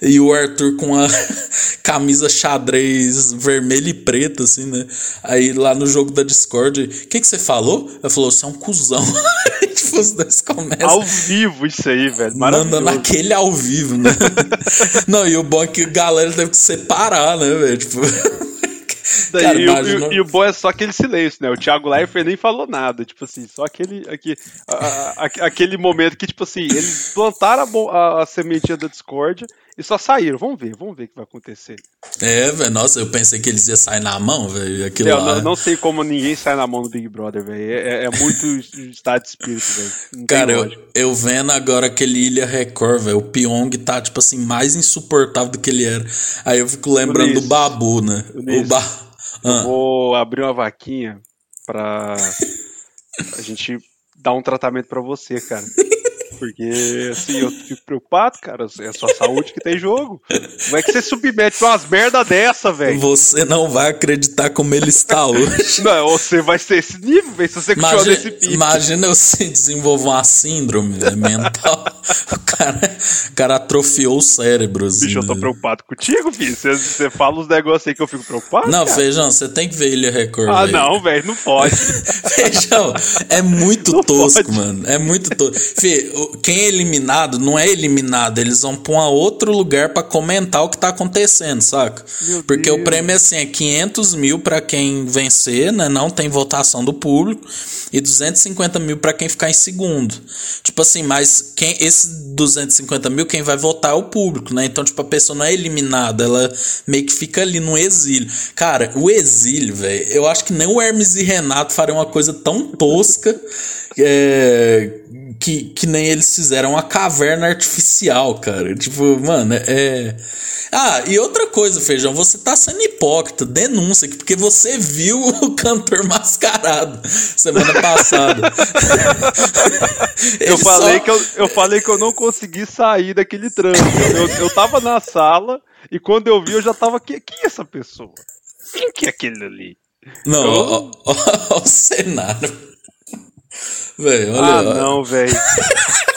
E o Arthur com a camisa xadrez vermelha e preta, assim, né? Aí lá no jogo da Discord, o que, que você falou? Ele falou: você é um cuzão. os dois começam. Ao vivo isso aí, velho. Manda naquele ao vivo, né? Não, e o bom é que a galera teve que separar, né, velho? Tipo. Cara, e, o, e, o bom é só aquele silêncio, né? O Thiago Leifert nem falou nada, tipo assim, só aquele, aqui, a, a, aquele momento que, tipo assim, eles plantaram a, a, sementinha da Discord e só saíram. Vamos ver, vamos ver o que vai acontecer. É, velho, nossa, eu pensei que eles iam sair na mão, velho. Aquilo Eu lá. não, não sei como ninguém sai na mão do Big Brother, velho. É, é muito estado de espírito, velho. Cara, eu, eu vendo agora aquele Ilha Record, velho, o Pyong tá, tipo assim, mais insuportável do que ele era. Aí eu fico lembrando do Ulisses. Babu, né? O Ulisses. ba... Ah, Vou abrir uma vaquinha pra a gente dar um tratamento pra você, cara. Porque, assim, eu fico preocupado, cara. É a sua saúde que tem jogo. Como é que você submete umas merda dessa, velho? Você não vai acreditar como ele está hoje. Não, você vai ser esse nível, velho, se você continuar nesse pique. imagina eu se desenvolver uma síndrome né, mental. O cara, o cara atrofiou o cérebro. Assim, Bicho, eu tô né? preocupado contigo, filho. Você, você fala uns negócios aí que eu fico preocupado. Não, cara. Feijão, você tem que ver Ilha Record. Ah, velho. não, velho, não pode. Feijão, é muito Não tosco, pode. mano. É muito tosco. Fê, quem é eliminado não é eliminado, eles vão pra um outro lugar pra comentar o que tá acontecendo, saca? Meu Porque o Deus. prêmio é assim, é 500 mil pra quem vencer, né? Não tem votação do público. E 250 mil pra quem ficar em segundo. Tipo assim, mas quem, esse 250 mil, quem vai votar é o público, né? Então, tipo, a pessoa não é eliminada, ela meio que fica ali no exílio. Cara, o exílio, velho, eu acho que nem o Hermes e Renato fariam uma coisa tão tosca é, que, que nem eles fizeram uma caverna artificial, cara. Tipo, mano, é. Ah, e outra coisa, Feijão, você tá sendo hipócrita, denúncia aqui, porque você viu o cantor mascarado semana passada. Eu falei, só- que eu, eu falei que eu não consegui sair daquele trânsito. Eu, eu tava na sala e quando eu vi, eu já tava. Quem, quem é essa pessoa? Quem que é aquele ali? Não, Eu- ó o cenário. Velho, olha. ah, ó. não, velho.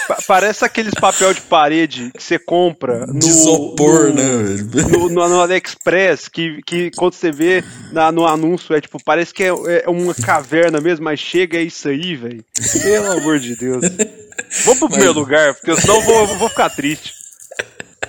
Pa- Parece aqueles papel de parede que você compra no, De isopor, no- né, velho? No, no, AliExpress, que, que quando você vê na- no anúncio, é tipo, parece que é, é uma caverna mesmo, mas chega é isso aí, velho. Pelo amor de Deus. Vamos pro primeiro lugar, porque senão eu vou, eu vou ficar triste.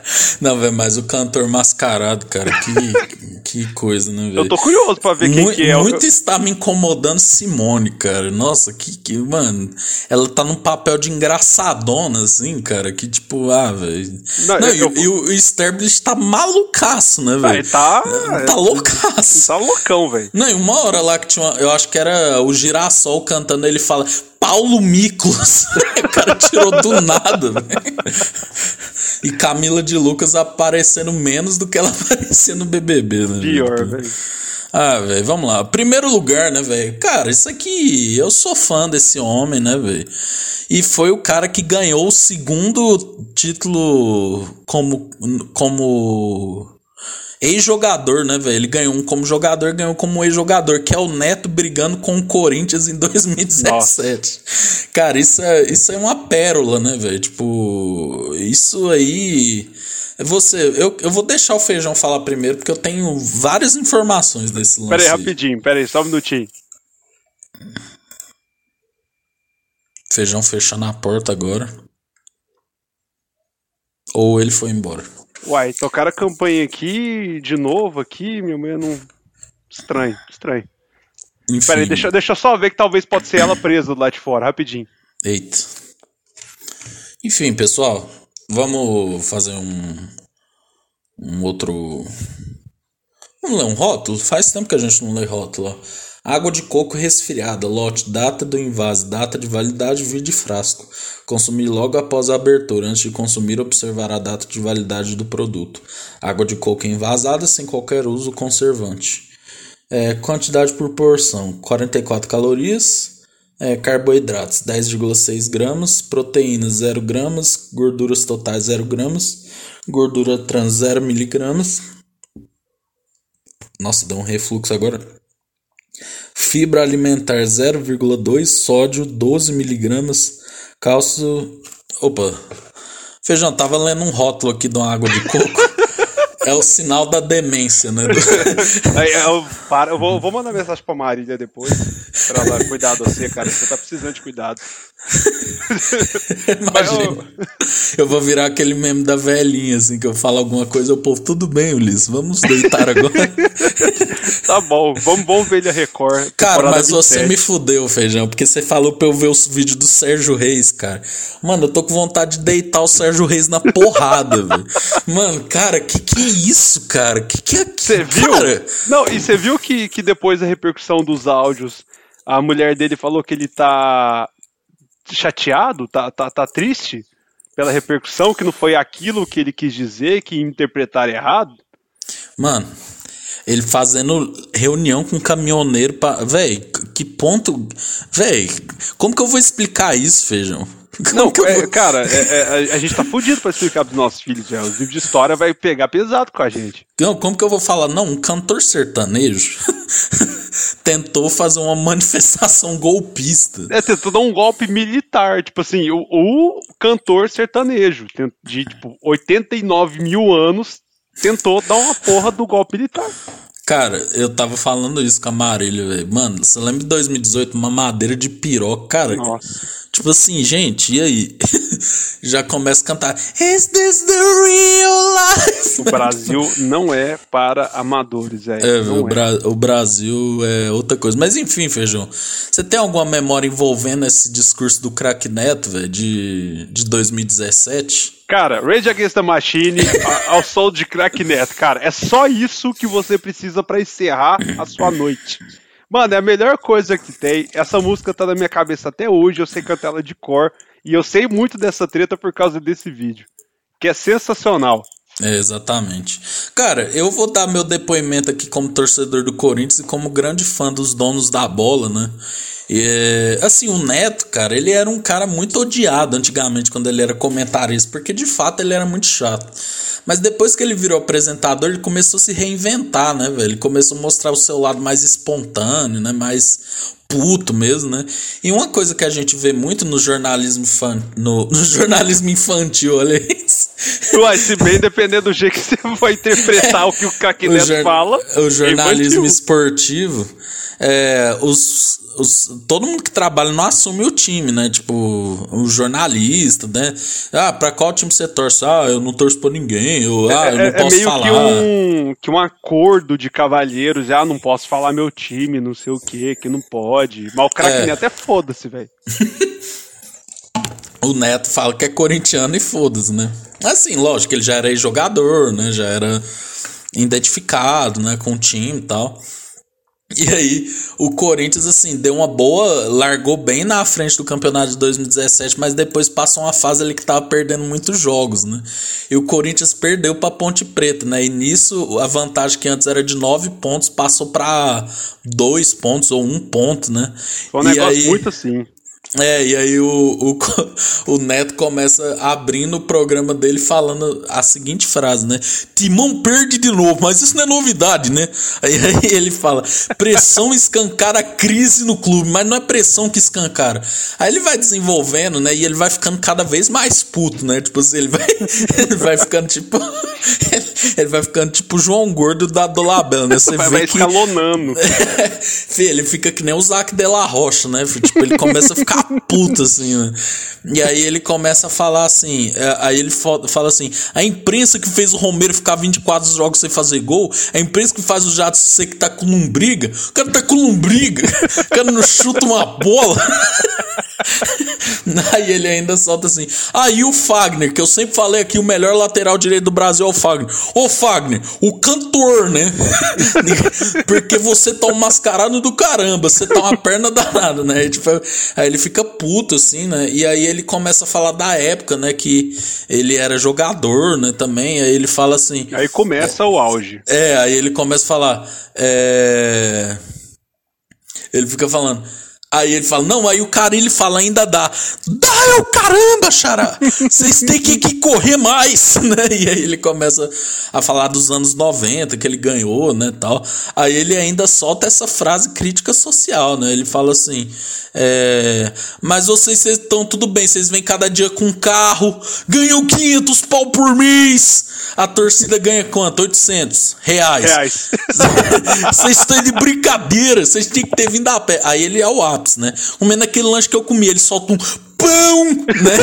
Não, velho, mas o cantor mascarado, cara, que, que coisa, né, velho? Eu tô curioso pra ver quem Mu- que é. Muito está me incomodando Simone, cara. Nossa, que, que. Mano, ela tá num papel de engraçadona, assim, cara. Que tipo, ah, velho. Não, Não, eu- e, eu- e o, Sterblich tá malucaço, né, Ah, velho? ele tá. Tá loucaço. Tá loucão, velho. Não, e uma hora lá que tinha uma, Eu acho que era o Girassol cantando, ele fala Paulo Miklos. o cara tirou do nada, velho. E Camila de Lucas aparecendo menos do que ela aparecia no BBB, né? Pior, velho. Ah, velho, vamos lá. Primeiro lugar, né, velho? Cara, isso aqui, eu sou fã desse homem, né, velho? E foi o cara que ganhou o segundo título como, como ex-jogador, né, velho? Ele ganhou um como jogador, ganhou como ex-jogador, que é o Neto brigando com o Corinthians em 2017. Cara, isso é, isso é uma pérola, né, velho? Tipo, isso aí. Você, eu, eu vou deixar o Feijão falar primeiro, porque eu tenho várias informações desse lance. Pera aí. rapidinho, pera aí, só um minutinho. Feijão fechando a porta agora. Ou ele foi embora. Uai, tocaram a campanha aqui, de novo aqui, minha mãe não. Estranho, estranho. Enfim. Pera aí, deixa, deixa eu só ver que talvez pode ser ela presa do lado de fora, rapidinho. Eita. Enfim, pessoal, vamos fazer um um outro Vamos ler um rótulo? Faz tempo que a gente não lê rótulo. ó. Água de coco resfriada, lote, data do invase, data de validade, vide frasco. Consumir logo após a abertura. Antes de consumir, observar a data de validade do produto. Água de coco envasada, sem qualquer uso conservante. É, quantidade por porção: 44 calorias. É, carboidratos: 10,6 gramas. Proteínas: 0 gramas. Gorduras totais: 0 gramas. Gordura trans: 0 miligramas. Nossa, deu um refluxo agora. Fibra alimentar 0,2, sódio 12 miligramas, cálcio. Opa! Feijão, tava lendo um rótulo aqui de uma água de coco. é o sinal da demência, né? Eu, para, eu vou, vou mandar mensagem pra Marília depois. Pra ela cuidar de você, cara. Você tá precisando de cuidado. Imagina. Eu vou virar aquele meme da velhinha, assim, que eu falo alguma coisa, o povo, tudo bem, Ulisses, vamos deitar agora. Tá bom, vamos, vamos ver ele a Record. Cara, mas 27. você me fudeu, Feijão, porque você falou pra eu ver os vídeos do Sérgio Reis, cara. Mano, eu tô com vontade de deitar o Sérgio Reis na porrada, velho. Mano, cara, que que é isso, cara? Que que é aquilo? Você viu? Cara? Não, e você viu que, que depois da repercussão dos áudios, a mulher dele falou que ele tá chateado, tá, tá, tá triste pela repercussão, que não foi aquilo que ele quis dizer, que interpretaram errado? Mano, ele fazendo reunião com caminhoneiro para, véi, que ponto, véi, como que eu vou explicar isso, feijão? Não, é, vou... cara, é, é, a gente tá fudido pra explicar pros nossos filhos, já. Os livros de história vai pegar pesado com a gente. Não, como que eu vou falar? Não, um cantor sertanejo tentou fazer uma manifestação golpista. É, tentou dar um golpe militar. Tipo assim, o, o cantor sertanejo, de tipo 89 mil anos, tentou dar uma porra do golpe militar. Cara, eu tava falando isso com a Marília, velho. Mano, você lembra de 2018, uma madeira de piroca, cara? Nossa. Tipo assim, gente, e aí? Já começa a cantar Is this the real life? O Brasil não é para amadores, é. é, o, é. Bra o Brasil é outra coisa. Mas enfim, Feijão, você tem alguma memória envolvendo esse discurso do crack Neto, velho, de, de 2017? Cara, Rage Against the Machine ao som de crack Neto, cara, é só isso que você precisa para encerrar a sua noite. Mano, é a melhor coisa que tem. Essa música tá na minha cabeça até hoje, eu sei cantar ela de cor. E eu sei muito dessa treta por causa desse vídeo. Que é sensacional. É, exatamente. Cara, eu vou dar meu depoimento aqui como torcedor do Corinthians e como grande fã dos donos da bola, né? E, assim, o Neto, cara, ele era um cara muito odiado antigamente quando ele era comentarista, porque de fato ele era muito chato. Mas depois que ele virou apresentador, ele começou a se reinventar, né, velho? Ele começou a mostrar o seu lado mais espontâneo, né? Mais puto mesmo, né? E uma coisa que a gente vê muito no jornalismo fan, no, no jornalismo infantil, olha isso. Uai, se bem dependendo do jeito que você vai interpretar é, o que o Caquineto fala. O jornalismo esportivo, é, os, os, todo mundo que trabalha não assume o time, né? Tipo, o jornalista, né? Ah, pra qual time você torce? Ah, eu não torço pra ninguém. Eu, ah, eu não é, é posso é meio falar. Que um, que um acordo de cavalheiros. Ah, não posso falar meu time, não sei o que, que não pode. Mas o craque é. até foda-se, velho. o Neto fala que é corintiano e foda-se, né? Assim, lógico, ele já era jogador, né? Já era identificado, né, com o time e tal. E aí, o Corinthians, assim, deu uma boa. Largou bem na frente do campeonato de 2017, mas depois passou uma fase ali que tava perdendo muitos jogos, né? E o Corinthians perdeu pra Ponte Preta, né? E nisso, a vantagem que antes era de 9 pontos passou pra 2 pontos ou 1 um ponto, né? Foi um e negócio aí, muito assim. É, e aí o, o, o Neto começa abrindo o programa dele falando a seguinte frase, né? Timão perde de novo, mas isso não é novidade, né? Aí, aí ele fala: pressão escancara a crise no clube, mas não é pressão que escancara. Aí ele vai desenvolvendo, né? E ele vai ficando cada vez mais puto, né? Tipo assim, ele vai, ele vai ficando tipo. ele vai ficando tipo João Gordo da Dolabella, né? Você vai, vê vai que. escalonando. ele fica que nem o Zac de la Rocha, né? Tipo, ele começa a ficar puta, assim, né? E aí ele começa a falar assim, é, aí ele fala assim, a imprensa que fez o Romero ficar 24 jogos sem fazer gol, a imprensa que faz o Jato ser que tá com lombriga, o cara tá com lombriga, o cara não chuta uma bola. Aí ele ainda solta assim. Aí ah, o Fagner, que eu sempre falei aqui, o melhor lateral direito do Brasil é o Fagner. Ô Fagner, o cantor, né? Porque você tá um mascarado do caramba, você tá uma perna danada, né? Tipo, aí ele fica puto, assim, né? E aí ele começa a falar da época, né? Que ele era jogador, né? Também. Aí ele fala assim. Aí começa é, o auge. É, aí ele começa a falar. É. Ele fica falando. Aí ele fala, não, aí o cara ele fala, ainda dá. Dá é o caramba, xará! Vocês têm que, que, correr mais, né? E aí ele começa a falar dos anos 90, que ele ganhou, né, tal. Aí ele ainda solta essa frase crítica social, né? Ele fala assim, é, mas vocês estão tudo bem, vocês vêm cada dia com um carro, ganham 500 pau por mês. A torcida ganha quanto? 800 reais. reais. Vocês estão de brincadeira, vocês têm que ter vindo a pé. Aí ele é o ápice, né? Comendo aquele lanche que eu comi, ele solta um pão, né?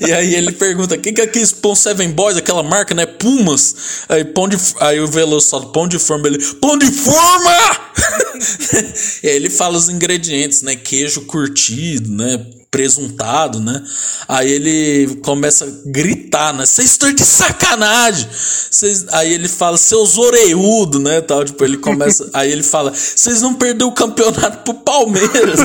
e, aí ele pergunta, o que, que é aquele pão Seven Boys, aquela marca, né? Pumas. Aí, pão de, aí o Veloso fala, pão de forma, ele, pão de forma! e aí ele fala os ingredientes, né? Queijo curtido, né? Presuntado, né? Aí ele começa a gritar, né? Vocês estão de sacanagem! Cês... Aí ele fala, seus oreudo, né? Tal, tipo, ele começa. aí ele fala, vocês não perderam o campeonato pro Palmeiras.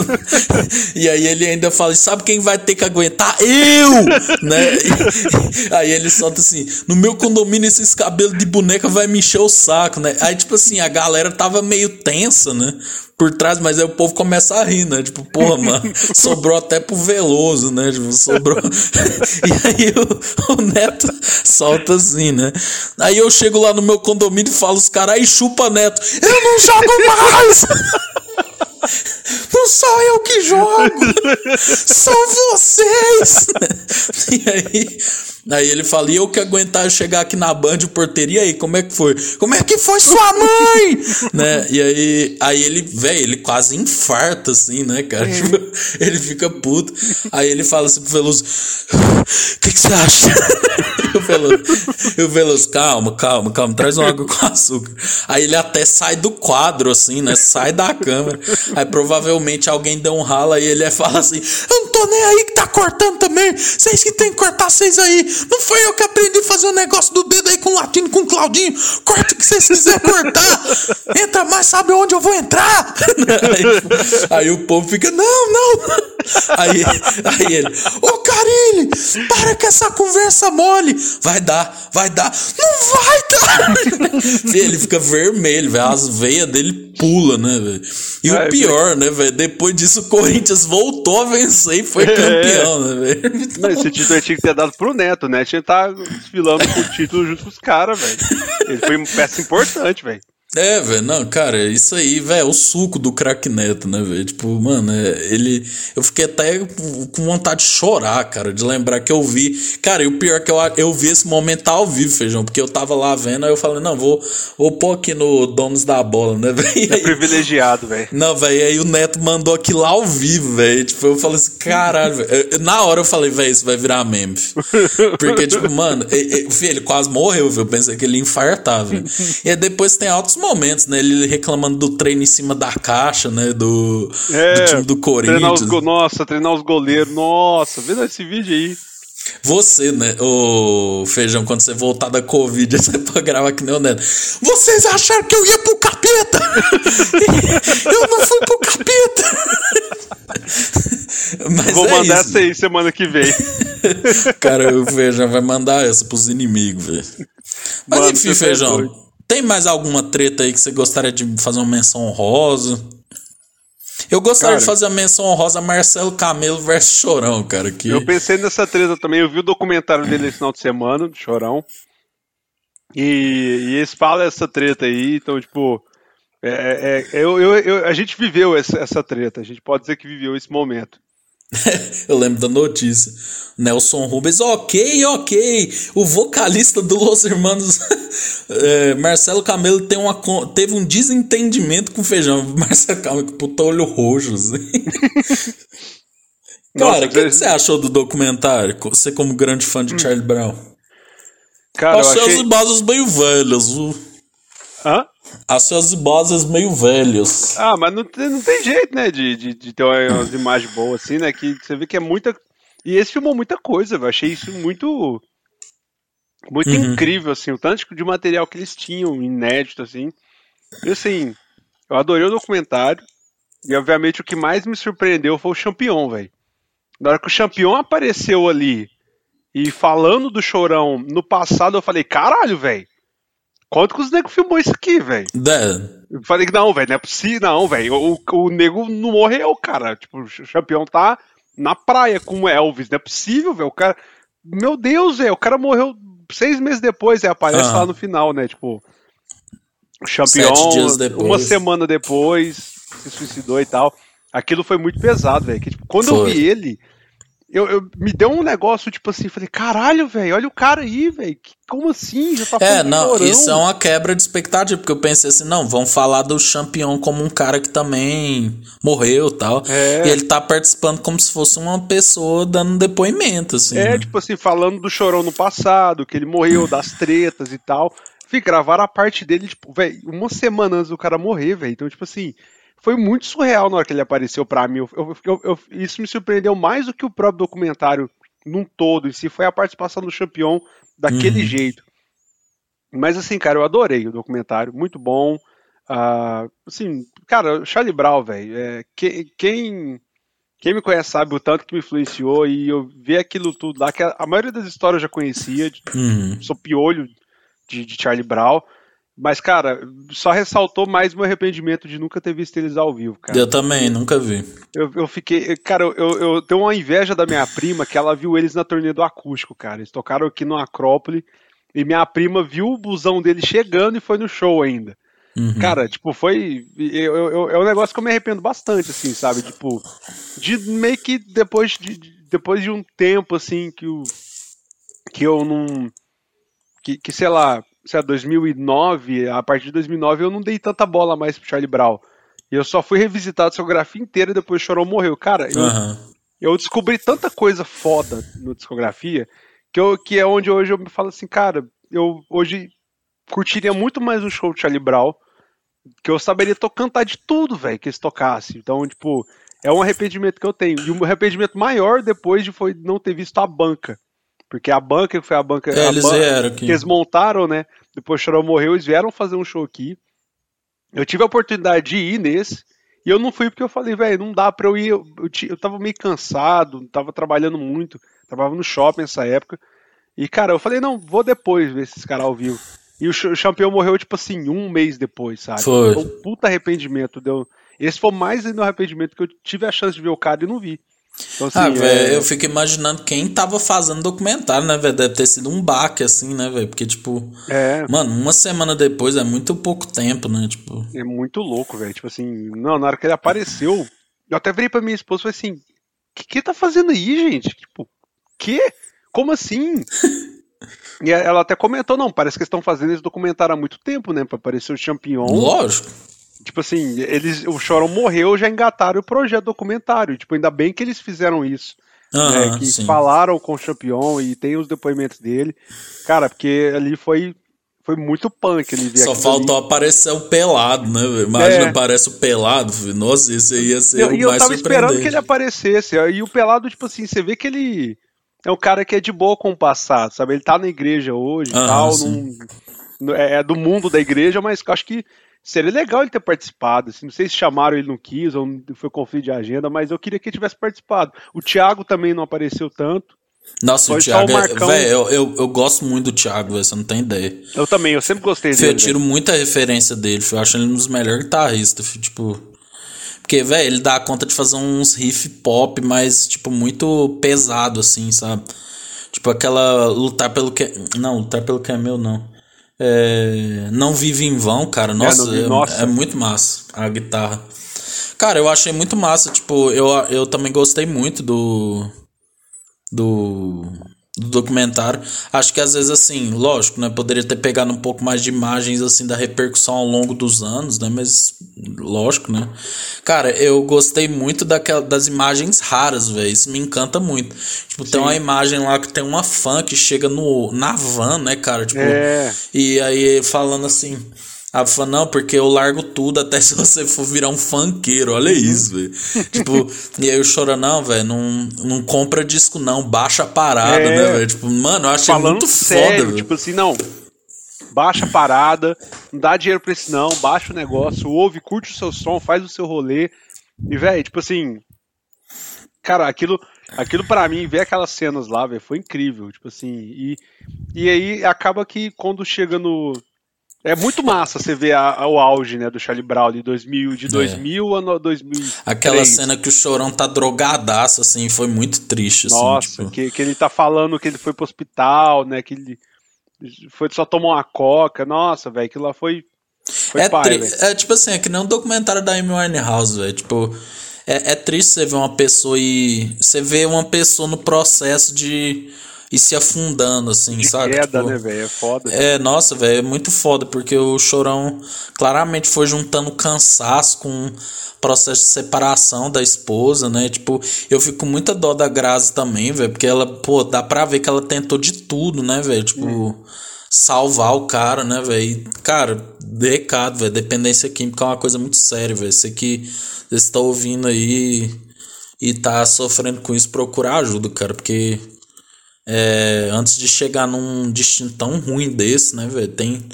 e aí ele ainda fala, sabe quem vai ter que aguentar? Eu! né? E... aí ele solta assim: no meu condomínio, esses cabelos de boneca vai me encher o saco, né? Aí, tipo assim, a galera tava meio tensa, né? Por trás, mas aí o povo começa a rir, né? Tipo, porra, mano, sobrou até pro Veloso, né? Tipo, sobrou. e aí o, o, Neto solta assim, né? Aí eu chego lá no meu condomínio e falo os caras, aí chupa Neto, eu não jogo mais! Não sou eu que jogo, são vocês! e aí Aí ele fala, e eu que aguentar chegar aqui na Band, o porteiro, e aí, como é que foi? Como é que foi sua mãe? né? E aí, aí ele, velho, ele quase infarta, assim, né, cara? É. Tipo, ele fica puto. Aí ele fala assim pro Veloso, o que, que você acha? e o Veloso, o Veloso, calma, calma, calma, traz uma água com açúcar. Aí ele até sai do quadro, assim, né? Sai da câmera. Aí provavelmente alguém deu um ralo e ele fala assim, eu não tô nem aí que tá cortando também. Vocês que tem que cortar, vocês aí. Não foi eu que aprendi a fazer o um negócio do dedo com o latino, com o Claudinho. Corta o que vocês quiserem cortar. Entra mais, sabe onde eu vou entrar? Aí, aí o povo fica, não, não. Aí, aí ele, ô oh, Carilli, para com essa conversa mole. Vai dar, vai dar. Não vai dar. ele fica vermelho, velho. As veias dele pula, né, velho? E o pior, né, velho? Depois disso, o Corinthians voltou a vencer e foi é. campeão, né, velho? Esse título tinha que ter dado pro Neto, né? Tinha que estar tá desfilando com o título junto com os caras, velho. Ele foi uma peça importante, velho. É, velho, não, cara, isso aí, velho, é o suco do crack neto, né, velho? Tipo, mano, é, ele. Eu fiquei até com vontade de chorar, cara, de lembrar que eu vi. Cara, e o pior é que eu, eu vi esse momento ao vivo, feijão, porque eu tava lá vendo, aí eu falei, não, vou, vou pôr aqui no Donos da Bola, né, velho? É privilegiado, velho. Não, velho, aí o neto mandou aqui lá ao vivo, velho. Tipo, eu falei assim, caralho, velho. Na hora eu falei, velho, isso vai virar meme. Porque, tipo, mano, ele, ele quase morreu, velho. Eu pensei que ele ia infartar, velho. E aí depois tem altos momentos, né? Ele reclamando do treino em cima da caixa, né? Do, é, do time do Corinthians. Treinar os nossa, treinar os goleiros. Nossa, vendo esse vídeo aí. Você, né, o Feijão, quando você voltar da Covid, você pode gravar que nem o Neto. Vocês acharam que eu ia pro capeta? eu não fui pro capeta! Mas Vou é mandar isso. essa aí semana que vem. Cara, o Feijão vai mandar essa pros inimigos, velho. Mas Mano, enfim, Feijão. Tem mais alguma treta aí que você gostaria de fazer uma menção honrosa? Eu gostaria cara, de fazer a menção honrosa Marcelo Camelo versus Chorão, cara. Que... Eu pensei nessa treta também. Eu vi o documentário dele esse final de semana, do Chorão. E, e eles falam essa treta aí, então, tipo. É, é, é eu, eu, eu, a gente viveu essa, essa treta, a gente pode dizer que viveu esse momento. eu lembro da notícia. Nelson Rubens, ok, ok. O vocalista do Los Hermanos, é, Marcelo Camelo, tem uma, teve um desentendimento com o feijão. Marcelo Camelo, puta olho roxo. Assim. Cara, o que, que, você achou do documentário? Você, como grande fã de hum. Charlie Brown. Cara, achei, eu achei... as bases meio velhas. Viu? Hã? As suas vozes meio velhos. Ah, mas não, não tem jeito, né, de, de, de ter umas imagens boas assim, né, que você vê que é muita... E esse filmou muita coisa, eu achei isso muito... Muito uhum. incrível, assim, o tanto de material que eles tinham, inédito, assim. E assim, eu adorei o documentário, e obviamente o que mais me surpreendeu foi o Champion, velho. Na hora que o Champion apareceu ali, e falando do Chorão no passado, eu falei, caralho, velho Quanto que os negros filmou isso aqui, velho? Eu falei que não, velho, não é possível, não, velho. O, o nego não morreu, cara. Tipo, o campeão tá na praia com o Elvis. Não é possível, velho. O cara. Meu Deus, velho. O cara morreu seis meses depois, e aparece lá no final, né? Tipo. O campeão. Uma semana depois se suicidou e tal. Aquilo foi muito pesado, velho. Tipo, quando foi. eu vi ele. Eu, eu, me deu um negócio, tipo assim, falei, caralho, velho, olha o cara aí, velho. Como assim? Já tá É, não, isso é uma quebra de expectativa, porque eu pensei assim, não, vão falar do campeão como um cara que também morreu tal. É. E ele tá participando como se fosse uma pessoa dando depoimento, assim. É, né? tipo assim, falando do chorão no passado, que ele morreu, das tretas e tal. Fui gravar a parte dele, tipo, velho, uma semana antes do cara morrer, velho. Então, tipo assim, foi muito surreal na hora que ele apareceu para mim. Eu, eu, eu, isso me surpreendeu mais do que o próprio documentário num todo em si. Foi a participação do campeão daquele uhum. jeito. Mas assim, cara, eu adorei o documentário, muito bom. Uh, assim, cara, Charlie Brown, velho, é, que, quem, quem me conhece sabe o tanto que me influenciou e eu vi aquilo tudo lá, que a, a maioria das histórias eu já conhecia, uhum. sou piolho de, de Charlie Brown. Mas, cara, só ressaltou mais meu arrependimento de nunca ter visto eles ao vivo, cara. Eu também, nunca vi. Eu, eu fiquei. Cara, eu, eu tenho uma inveja da minha prima que ela viu eles na turnê do acústico, cara. Eles tocaram aqui no Acrópole e minha prima viu o busão dele chegando e foi no show ainda. Uhum. Cara, tipo, foi. Eu, eu, é um negócio que eu me arrependo bastante, assim, sabe? Tipo, de meio que depois de, depois de um tempo, assim, que, o, que eu não. Que, que sei lá, sei lá, 2009, a partir de 2009 eu não dei tanta bola mais pro Charlie Brown. E eu só fui revisitar a discografia inteira depois o Chorão morreu. Cara, eu, uhum. eu descobri tanta coisa foda no discografia que, eu, que é onde hoje eu me falo assim, cara, eu hoje curtiria muito mais um show do Charlie Brown, que eu saberia to cantar de tudo, velho, que eles tocassem. Então, tipo, é um arrependimento que eu tenho. E um arrependimento maior depois de foi não ter visto a banca. Porque a banca, que foi a banca, é, a eles banca que eles montaram, né? Depois o Chorão morreu, eles vieram fazer um show aqui. Eu tive a oportunidade de ir nesse, e eu não fui porque eu falei, velho, não dá pra eu ir. Eu, eu, eu tava meio cansado, tava trabalhando muito, trabalhava no shopping nessa época. E, cara, eu falei, não, vou depois ver esses caras ao vivo. E o, o campeão morreu, tipo assim, um mês depois, sabe? Foi. Então, puta arrependimento. Deu... Esse foi mais ainda um arrependimento que eu tive a chance de ver o cara e não vi. Então, assim, ah, velho, é... eu fico imaginando quem tava fazendo documentário, né, velho? Deve ter sido um baque, assim, né, velho? Porque, tipo, é... mano, uma semana depois é muito pouco tempo, né? Tipo... É muito louco, velho. Tipo assim, não, na hora que ele apareceu, eu até virei pra minha esposa e falei assim: o que, que tá fazendo aí, gente? Tipo, que? Como assim? e ela até comentou: não, parece que eles estão fazendo esse documentário há muito tempo, né? Pra aparecer o Champion. Lógico. Tipo assim, eles, o Chorão morreu, já engataram o projeto documentário. Tipo, ainda bem que eles fizeram isso. Uhum, né, que sim. falaram com o Champion e tem os depoimentos dele. Cara, porque ali foi foi muito punk ele Só faltou ali. aparecer o pelado, né? Imagina é. aparece o pelado, nossa, isso ia ser eu, o mais eu tava esperando que ele aparecesse. E o pelado, tipo assim, você vê que ele é um cara que é de boa com o passado, sabe? Ele tá na igreja hoje e tal, num, é, é do mundo da igreja, mas acho que seria legal ele ter participado. Assim, não sei se chamaram ele não quis ou foi conflito de agenda, mas eu queria que ele tivesse participado. O Thiago também não apareceu tanto. Nossa, Foi o Thiago, o é, Marcão... é, eu, eu, eu, gosto muito do Thiago, você não tem ideia. Eu também, eu sempre gostei dele. Eu tiro véio. muita referência dele, eu acho ele um dos melhores guitarristas, tipo... Porque, velho, ele dá conta de fazer uns riff pop, mas, tipo, muito pesado, assim, sabe? Tipo, aquela lutar pelo que... Não, lutar pelo que é meu, não. É, não vive em vão, cara. Nossa, é, nossa. é, muito massa a guitarra. Cara, eu achei muito massa. Tipo, eu, eu também gostei muito do. Do do documentário. Acho que às vezes assim, lógico, né, poderia ter pegado um pouco mais de imagens assim da repercussão ao longo dos anos, né, mas lógico, né? Cara, eu gostei muito daquela das imagens raras, velho. Isso me encanta muito. Tipo, Sim. tem uma imagem lá que tem uma fã que chega no na van, né, cara, tipo, é. e aí falando assim, ela falou, não, porque eu largo tudo até se você for virar um funkeiro. Olha uhum. isso, velho. tipo, e aí o Chora, não, velho, não, não compra disco, não, baixa a parada, é, né, velho? Tipo, mano, eu achei muito sério, foda, Tipo assim, não. Baixa a parada, não dá dinheiro pra isso, não, baixa o negócio, ouve, curte o seu som, faz o seu rolê. E, velho, tipo assim. Cara, aquilo, aquilo para mim, ver aquelas cenas lá, velho, foi incrível. Tipo assim, e, e aí acaba que quando chega no é muito massa você ver a, a, o auge, né, do Charlie Brown de 2000, de 2000 é. a 2000. Aquela cena que o Chorão tá drogadaço, assim, foi muito triste, assim, Nossa, tipo... que, que ele tá falando que ele foi pro hospital, né, que ele foi só tomou uma coca. Nossa, velho, aquilo lá foi, foi é, pai, é tipo assim, é que nem um documentário da Amy Winehouse, velho, tipo... é, é triste você ver uma pessoa e. Você vê uma pessoa no processo de e se afundando, assim, de sabe? Queda, tipo, né, velho? É foda. É, nossa, velho, é muito foda, porque o Chorão claramente foi juntando cansaço com o processo de separação da esposa, né? Tipo, eu fico com muita dó da Grazi também, velho, porque ela, pô, dá pra ver que ela tentou de tudo, né, velho? Tipo. Hum. Salvar o cara, né, velho? Cara, recado, velho. Dependência química é uma coisa muito séria, velho. Você que está ouvindo aí e tá sofrendo com isso, procurar ajuda, cara, porque é, antes de chegar num destino tão ruim desse, né, velho? Tem,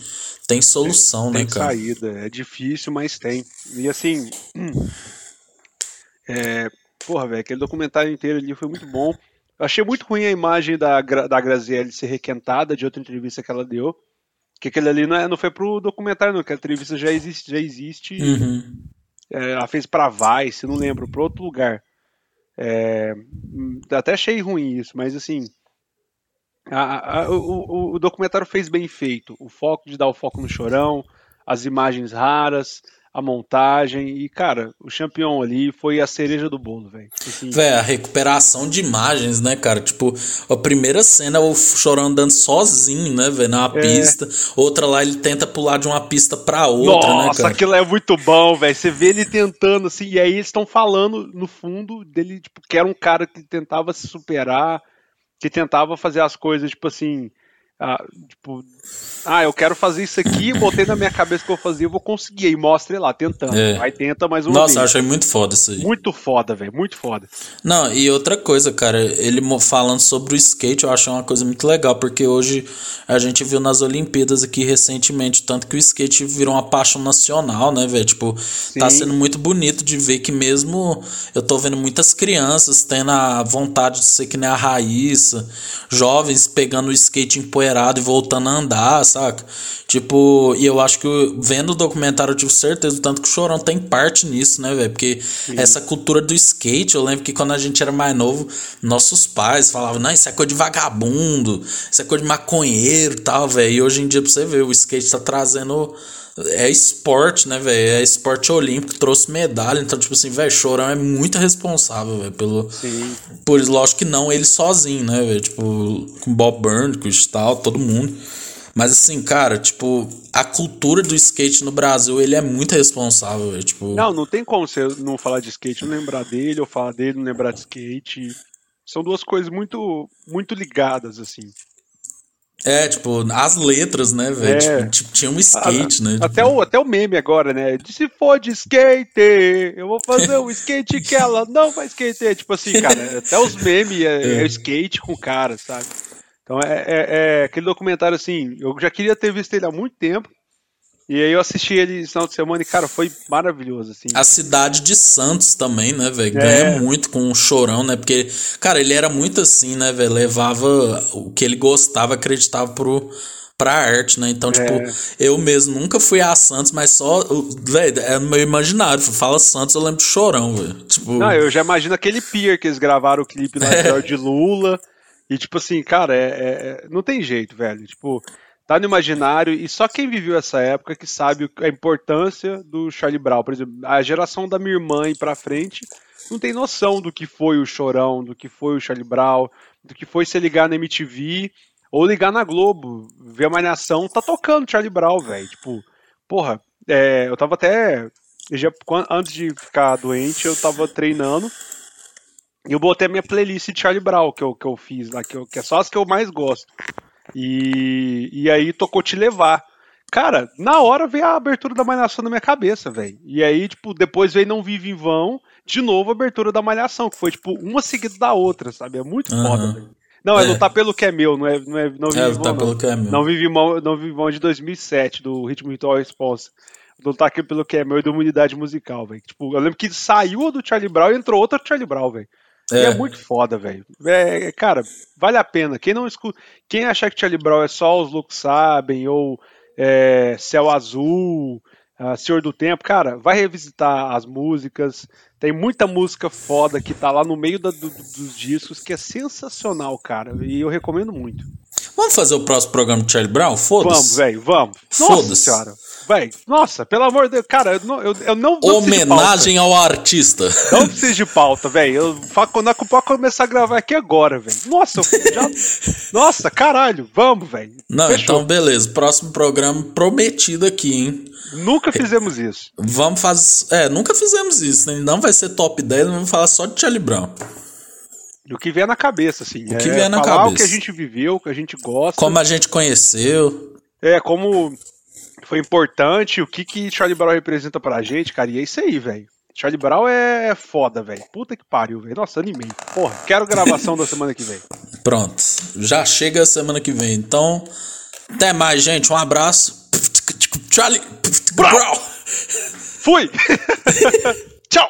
tem solução, tem, né, tem cara? saída. É difícil, mas tem. E assim. É, porra, velho, aquele documentário inteiro ali foi muito bom. Eu achei muito ruim a imagem da, da Graziele ser requentada de outra entrevista que ela deu. Que aquele ali não, é, não foi pro documentário, não, que a entrevista já existe. Já existe uhum. é, ela fez pra Vice, não lembro, pra outro lugar. É, até achei ruim isso, mas assim. A, a, o, o, documentário fez bem feito. O foco de dar o foco no chorão, as imagens raras, a montagem. E, cara, o campeão ali foi a cereja do bolo, velho. Assim, velho, a recuperação de imagens, né, cara? Tipo, a primeira cena o chorão andando sozinho, né, velho, na é. pista. Outra lá ele tenta pular de uma pista pra outra, Nossa, né, cara? aquilo é muito bom, velho. Você vê ele tentando, assim, e aí eles estão falando, no fundo, dele, tipo, que era um cara que tentava se superar que tentava fazer as coisas, tipo assim, ah, tipo, ah, eu quero fazer isso aqui, botei na minha cabeça que eu vou fazer, eu vou conseguir, e mostre lá, tentando. É. Aí tenta mais uma Nossa, vez. eu achei muito foda isso aí. Muito foda, velho, muito foda. Não, e outra coisa, cara, ele falando sobre o skate, eu acho uma coisa muito legal, porque hoje a gente viu nas Olimpíadas aqui recentemente, tanto que o skate virou uma paixão nacional, né, velho? Tipo, Sim. tá sendo muito bonito de ver que mesmo eu tô vendo muitas crianças tendo a vontade de ser que nem a Raíssa, jovens pegando o skate empoeirado e voltando a andar, saca? Tipo, e eu acho que vendo o documentário eu tive certeza tanto que o Chorão tem parte nisso, né, velho? Porque Sim. essa cultura do skate, eu lembro que quando a gente era mais novo, nossos pais falavam, não, isso é coisa de vagabundo, isso é coisa de maconheiro e tal, velho. E hoje em dia, pra você ver, o skate tá trazendo é esporte, né, velho? É esporte olímpico, trouxe medalha. Então, tipo assim, velho, Chorão é muito responsável, velho, pelo. Sim. Por lógico que não ele sozinho, né, velho? Tipo, com Bob Burns, com o tal, todo mundo. Mas assim, cara, tipo, a cultura do skate no Brasil, ele é muito responsável, véio, tipo... Não, não tem como você não falar de skate, não lembrar dele, ou falar dele, não lembrar de skate. São duas coisas muito, muito ligadas, assim. É, tipo, as letras, né, velho? É. Tipo, tipo, tinha um skate, né? Até, tipo... o, até o meme agora, né? De se for de skate, eu vou fazer um skate que ela não vai skater. Tipo assim, cara, até os memes é, é. é skate com cara, sabe? Então é, é, é, aquele documentário assim, eu já queria ter visto ele há muito tempo. E aí eu assisti ele no final de semana e, cara, foi maravilhoso, assim. A cidade de Santos também, né, velho? É. Ganha muito com o Chorão, né? Porque, cara, ele era muito assim, né, velho? Levava o que ele gostava, acreditava pro, pra arte, né? Então, tipo, é. eu mesmo nunca fui a Santos, mas só, velho, é meu imaginário. Fala Santos, eu lembro do Chorão, velho. Tipo... Não, eu já imagino aquele pier que eles gravaram o clipe na é. de Lula. E, tipo assim, cara, é, é, não tem jeito, velho. Tipo, tá no imaginário e só quem viveu essa época que sabe a importância do Charlie Brown. Por exemplo, a geração da minha irmã e pra frente não tem noção do que foi o Chorão, do que foi o Charlie Brown, do que foi se ligar na MTV ou ligar na Globo, ver a Malhação, tá tocando Charlie Brown, velho. Tipo, porra, é, eu tava até. Já, antes de ficar doente, eu tava treinando. E eu botei a minha playlist de Charlie Brown que eu, que eu fiz lá, que, eu, que é só as que eu mais gosto. E, e aí tocou Te Levar. Cara, na hora veio a abertura da Malhação na minha cabeça, velho. E aí, tipo, depois veio Não Vive em Vão, de novo a abertura da Malhação, que foi, tipo, uma seguida da outra, sabe? É muito uhum. foda, velho. Não, é, é lutar pelo que é meu, não é, não é não vive é, lutar pelo que é meu. Não vive mão, não vive mão de 2007 do Ritmo Ritual Response. Lutar aqui pelo que é meu e da unidade musical, velho. Tipo, eu lembro que saiu do Charlie Brown e entrou outro Charlie Brown, velho. É. é muito foda, velho. É, cara, vale a pena. Quem não escuta, quem achar que Charlie Brown é só os loucos sabem ou é, Céu Azul, uh, Senhor do Tempo, cara, vai revisitar as músicas. Tem muita música foda que tá lá no meio da, do, dos discos que é sensacional, cara. E eu recomendo muito. Vamos fazer o próximo programa de Charlie Brown? Foda-se. Vamos, velho, vamos. Nossa senhora. Véi, nossa, pelo amor de Deus, cara, eu não, eu, eu não, não Homenagem ao artista. Não preciso de pauta, velho. Eu quando pode começar a gravar aqui agora, velho. Nossa, já, nossa, caralho, vamos, velho. Não, Fechou. então beleza. Próximo programa prometido aqui, hein? Nunca fizemos isso. Vamos fazer. É, nunca fizemos isso, né? Não vai ser top 10, vamos falar só de Charlie Brown. Do que vier na cabeça, assim. O que é, vier na falar cabeça. o que a gente viveu, o que a gente gosta. Como a gente conheceu. É, como foi importante, o que que Charlie Brown representa pra gente, cara, e é isso aí, velho. Charlie Brown é foda, velho. Puta que pariu, velho. Nossa, animei. Porra, quero gravação da semana que vem. Pronto. Já chega a semana que vem. Então, até mais, gente. Um abraço. Charlie Brown. Fui. Tchau.